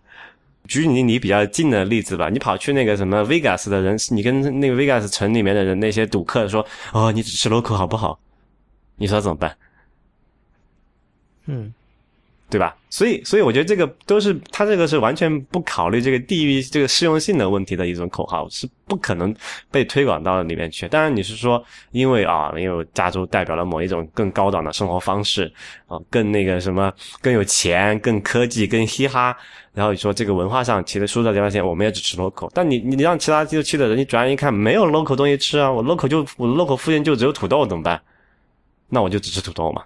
举你你比较近的例子吧，你跑去那个什么 Vegas 的人，你跟那个 Vegas 城里面的人那些赌客说，哦，你只吃 local 好不好？你说怎么办？
嗯。
对吧？所以，所以我觉得这个都是他这个是完全不考虑这个地域这个适用性的问题的一种口号，是不可能被推广到里面去。当然，你是说因为啊，因为加州代表了某一种更高档的生活方式啊，更那个什么更有钱、更科技、更嘻哈，然后你说这个文化上其实输在地方线，我们也只吃 local。但你你让其他地区的人，你转眼一看没有 local 东西吃啊，我 local 就我 local 附近就只有土豆怎么办？那我就只吃土豆嘛。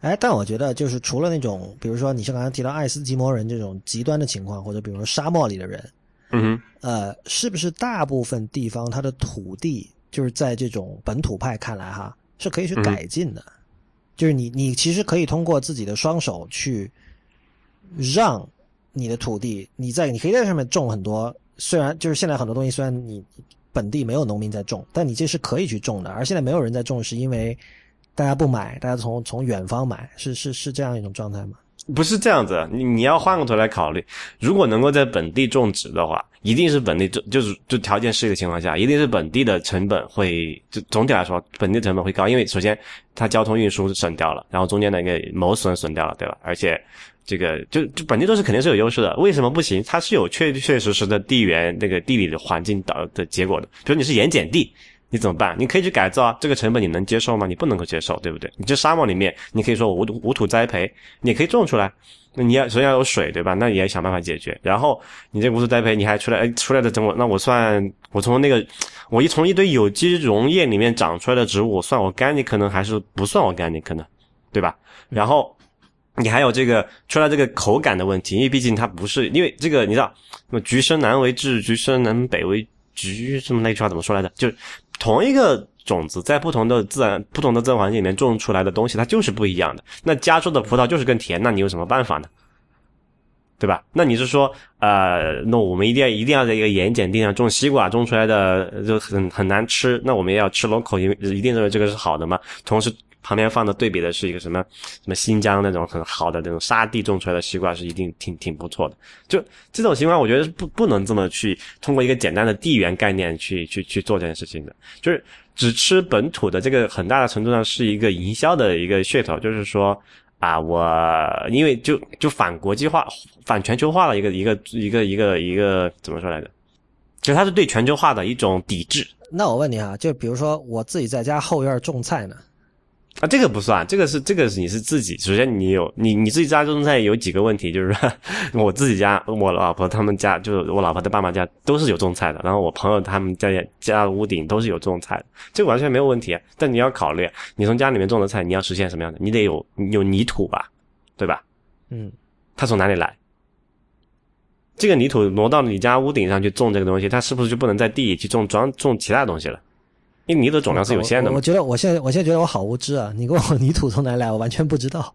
哎，但我觉得就是除了那种，比如说你像刚才提到爱斯基摩人这种极端的情况，或者比如说沙漠里的人，
嗯哼，
呃，是不是大部分地方它的土地就是在这种本土派看来哈是可以去改进的，就是你你其实可以通过自己的双手去让你的土地，你在你可以在上面种很多，虽然就是现在很多东西虽然你本地没有农民在种，但你这是可以去种的，而现在没有人在种，是因为。大家不买，大家从从远方买，是是是这样一种状态吗？
不是这样子，你你要换个头来考虑，如果能够在本地种植的话，一定是本地种，就是就条件适宜的情况下，一定是本地的成本会就总体来说，本地成本会高，因为首先它交通运输省掉了，然后中间的一个谋损损掉了，对吧？而且这个就就本地都是肯定是有优势的，为什么不行？它是有确确实实的地缘那个地理的环境导的结果的。比如你是盐碱地，你怎么办？你可以去改造啊，这个成本你能接受吗？你不能够接受，对不对？你这沙漠里面，你可以说无无土栽培，你可以种出来，那你要首先要有水，对吧？那你也想办法解决。然后你这无土栽培，你还出来，哎，出来的植物，那我算我从那个我一从一堆有机溶液里面长出来的植物，我算我干净可能还是不算我干净可能，对吧？然后。你还有这个出来这个口感的问题，因为毕竟它不是，因为这个你知道，什么橘生南为枳，橘生南北为橘，这么那句话怎么说来着？就同一个种子在不同的自然、不同的自然环境里面种出来的东西，它就是不一样的。那加州的葡萄就是更甜，那你有什么办法呢？对吧？那你是说，呃，那我们一定要一定要在一个盐碱地上种西瓜，种出来的就很很难吃，那我们要吃龙口因为一定认为这个是好的嘛？同时。旁边放的对比的是一个什么什么新疆那种很好的那种沙地种出来的西瓜是一定挺挺不错的。就这种情况，我觉得是不不能这么去通过一个简单的地缘概念去去去做这件事情的。就是只吃本土的这个很大的程度上是一个营销的一个噱头，就是说啊，我因为就就反国际化、反全球化的一个一个一个一个一个怎么说来着？就它是对全球化的一种抵制。
那我问你啊，就比如说我自己在家后院种菜呢？
啊，这个不算，这个是这个是你是自己。首先，你有你你自己家种菜有几个问题，就是说 (laughs) 我自己家，我老婆他们家，就是我老婆的爸妈家都是有种菜的。然后我朋友他们家家屋顶都是有种菜的，这个完全没有问题。但你要考虑，你从家里面种的菜，你要实现什么样的？你得有有泥土吧，对吧？
嗯，
它从哪里来？这个泥土挪到你家屋顶上去种这个东西，它是不是就不能在地里去种装种其他东西了？因为泥的总量是有限的。
我觉得我现在我现在觉得我好无知啊！你问我 (laughs) 泥土从哪来，我完全不知道。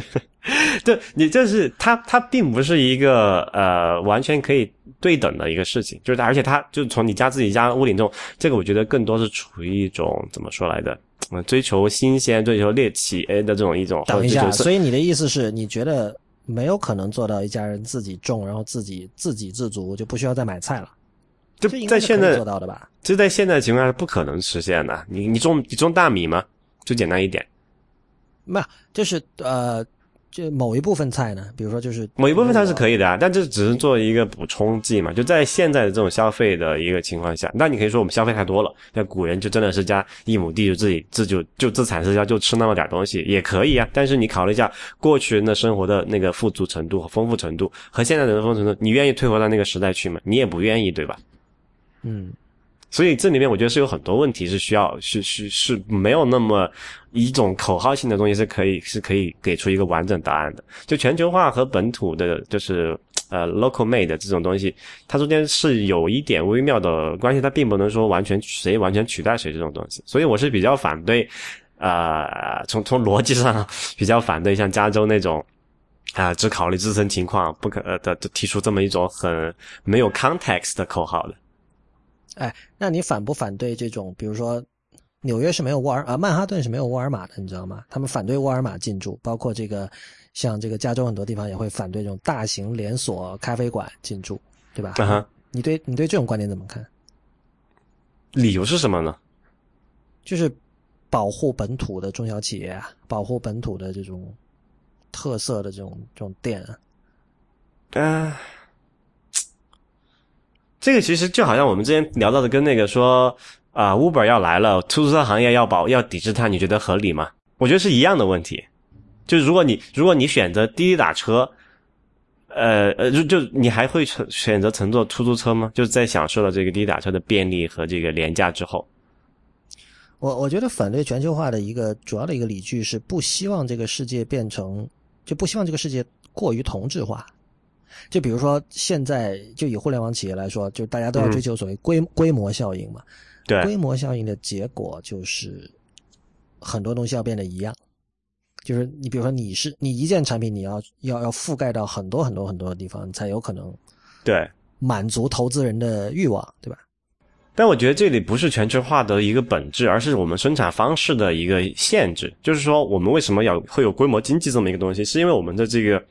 (laughs)
对，你这是它，它并不是一个呃完全可以对等的一个事情，就是而且它就从你家自己家屋顶种，这个我觉得更多是处于一种怎么说来的，追求新鲜、追求猎奇的这种一种。
等一下，所以你的意思是你觉得没有可能做到一家人自己种，然后自己自给自足，就不需要再买菜了？
就在现在
做到的吧？
这在现在情况下是不可能实现的。你你种你种大米吗？就简单一点。
没有，就是呃，就某一部分菜呢，比如说就是
某一部分菜是可以的啊，但这只是做一个补充剂嘛。就在现在的这种消费的一个情况下，那你可以说我们消费太多了。那古人就真的是家一亩地就自己自就就自产自销，就吃那么点东西也可以啊。但是你考虑一下过去人的生活的那个富足程度和丰富程度，和现在的丰富程度，你愿意退回到那个时代去吗？你也不愿意，对吧？
嗯，
所以这里面我觉得是有很多问题是需要是是是没有那么一种口号性的东西是可以是可以给出一个完整答案的。就全球化和本土的，就是呃 local made 这种东西，它中间是有一点微妙的关系，它并不能说完全谁完全取代谁这种东西。所以我是比较反对，呃，从从逻辑上比较反对像加州那种啊只考虑自身情况不可呃的提出这么一种很没有 context 的口号的。
哎，那你反不反对这种？比如说，纽约是没有沃尔啊，曼哈顿是没有沃尔玛的，你知道吗？他们反对沃尔玛进驻，包括这个，像这个加州很多地方也会反对这种大型连锁咖啡馆进驻，对吧？你对你对这种观点怎么看？
理由是什么呢？
就是保护本土的中小企业啊，保护本土的这种特色的这种这种店啊。
嗯。这个其实就好像我们之前聊到的，跟那个说啊，Uber 要来了，出租车行业要保要抵制它，你觉得合理吗？我觉得是一样的问题。就如果你如果你选择滴滴打车，呃呃，就就你还会乘选择乘坐出租车吗？就是在享受了这个滴滴打车的便利和这个廉价之后，
我我觉得反对全球化的一个主要的一个理据是不希望这个世界变成，就不希望这个世界过于同质化。就比如说，现在就以互联网企业来说，就大家都要追求所谓规规模效应嘛。
对，
规模效应的结果就是很多东西要变得一样。就是你比如说，你是你一件产品，你要要要覆盖到很多很多很多的地方，才有可能
对
满足投资人的欲望，对吧？
但我觉得这里不是全球化的一个本质，而是我们生产方式的一个限制。就是说，我们为什么要会有规模经济这么一个东西，是因为我们的这个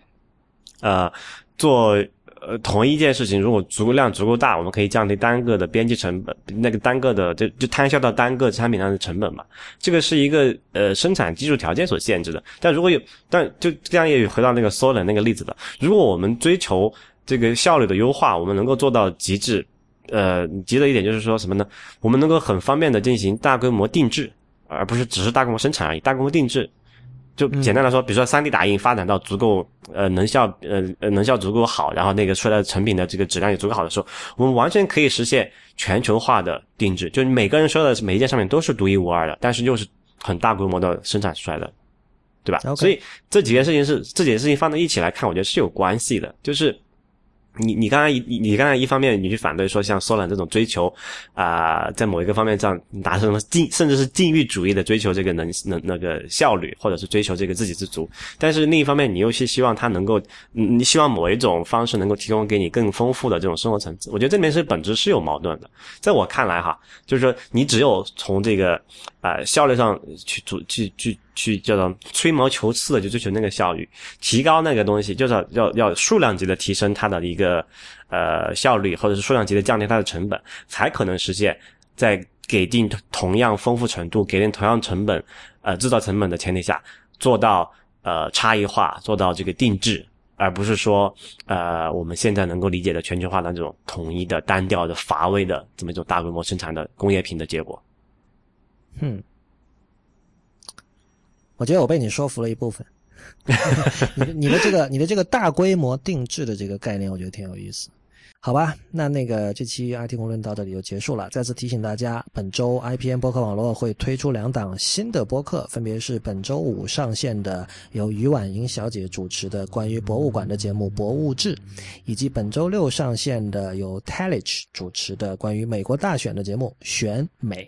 呃。做呃，同一件事情，如果足够量足够大，我们可以降低单个的编辑成本，那个单个的就就摊销到单个产品上的成本嘛。这个是一个呃生产技术条件所限制的。但如果有，但就这样也回到那个梭伦那个例子了。如果我们追求这个效率的优化，我们能够做到极致，呃，极的一点就是说什么呢？我们能够很方便的进行大规模定制，而不是只是大规模生产而已。大规模定制。就简单的说，比如说三 D 打印发展到足够呃能效呃呃能效足够好，然后那个出来的成品的这个质量也足够好的时候，我们完全可以实现全球化的定制，就是每个人说的每一件商品都是独一无二的，但是又是很大规模的生产出来的，对吧？所以这几件事情是这几件事情放在一起来看，我觉得是有关系的，就是。你你刚才一你刚才一方面你去反对说像苏南这种追求啊，在某一个方面上达成了禁甚至是禁欲主义的追求这个能能那个效率，或者是追求这个自给自足，但是另一方面你又是希望它能够，你希望某一种方式能够提供给你更丰富的这种生活层次，我觉得这里面是本质是有矛盾的。在我看来哈，就是说你只有从这个啊效率上去主去去。去叫做吹毛求疵的，就追求那个效率，提高那个东西，就是要要数量级的提升它的一个呃效率，或者是数量级的降低它的成本，才可能实现，在给定同样丰富程度、给定同样成本呃制造成本的前提下，做到呃差异化，做到这个定制，而不是说呃我们现在能够理解的全球化的这种统一的、单调的、乏味的这么一种大规模生产的工业品的结果。
嗯。我觉得我被你说服了一部分，(laughs) 你的你的这个你的这个大规模定制的这个概念，我觉得挺有意思，好吧？那那个这期 IT 公论到这里就结束了。再次提醒大家，本周 IPN 播客网络会推出两档新的播客，分别是本周五上线的由于婉莹小姐主持的关于博物馆的节目《博物志》，以及本周六上线的由 Talich 主持的关于美国大选的节目《选美》。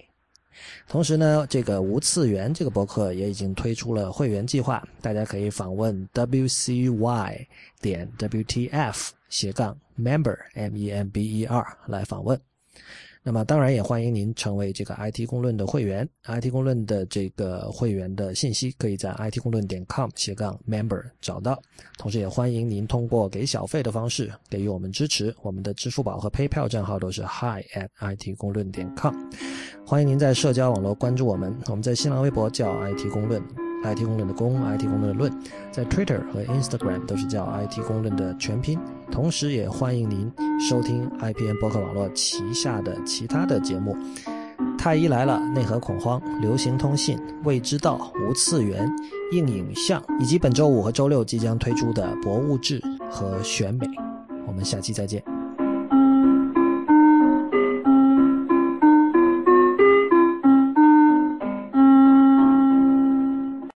同时呢，这个无次元这个博客也已经推出了会员计划，大家可以访问 wcy 点 wtf 斜杠 member m e m b e r 来访问。那么，当然也欢迎您成为这个 IT 公论的会员。IT 公论的这个会员的信息可以在 IT 公论点 com 斜杠 member 找到。同时，也欢迎您通过给小费的方式给予我们支持。我们的支付宝和 PayPal 账号都是 hi at IT 公论点 com。欢迎您在社交网络关注我们。我们在新浪微博叫 IT 公论。IT 公论的公，IT 公论的论，在 Twitter 和 Instagram 都是叫 IT 公论的全拼。同时，也欢迎您收听 IPN 博客网络旗下的其他的节目：太医来了、内核恐慌、流行通信、未知道、无次元、硬影像，以及本周五和周六即将推出的博物志和选美。我们下期再见。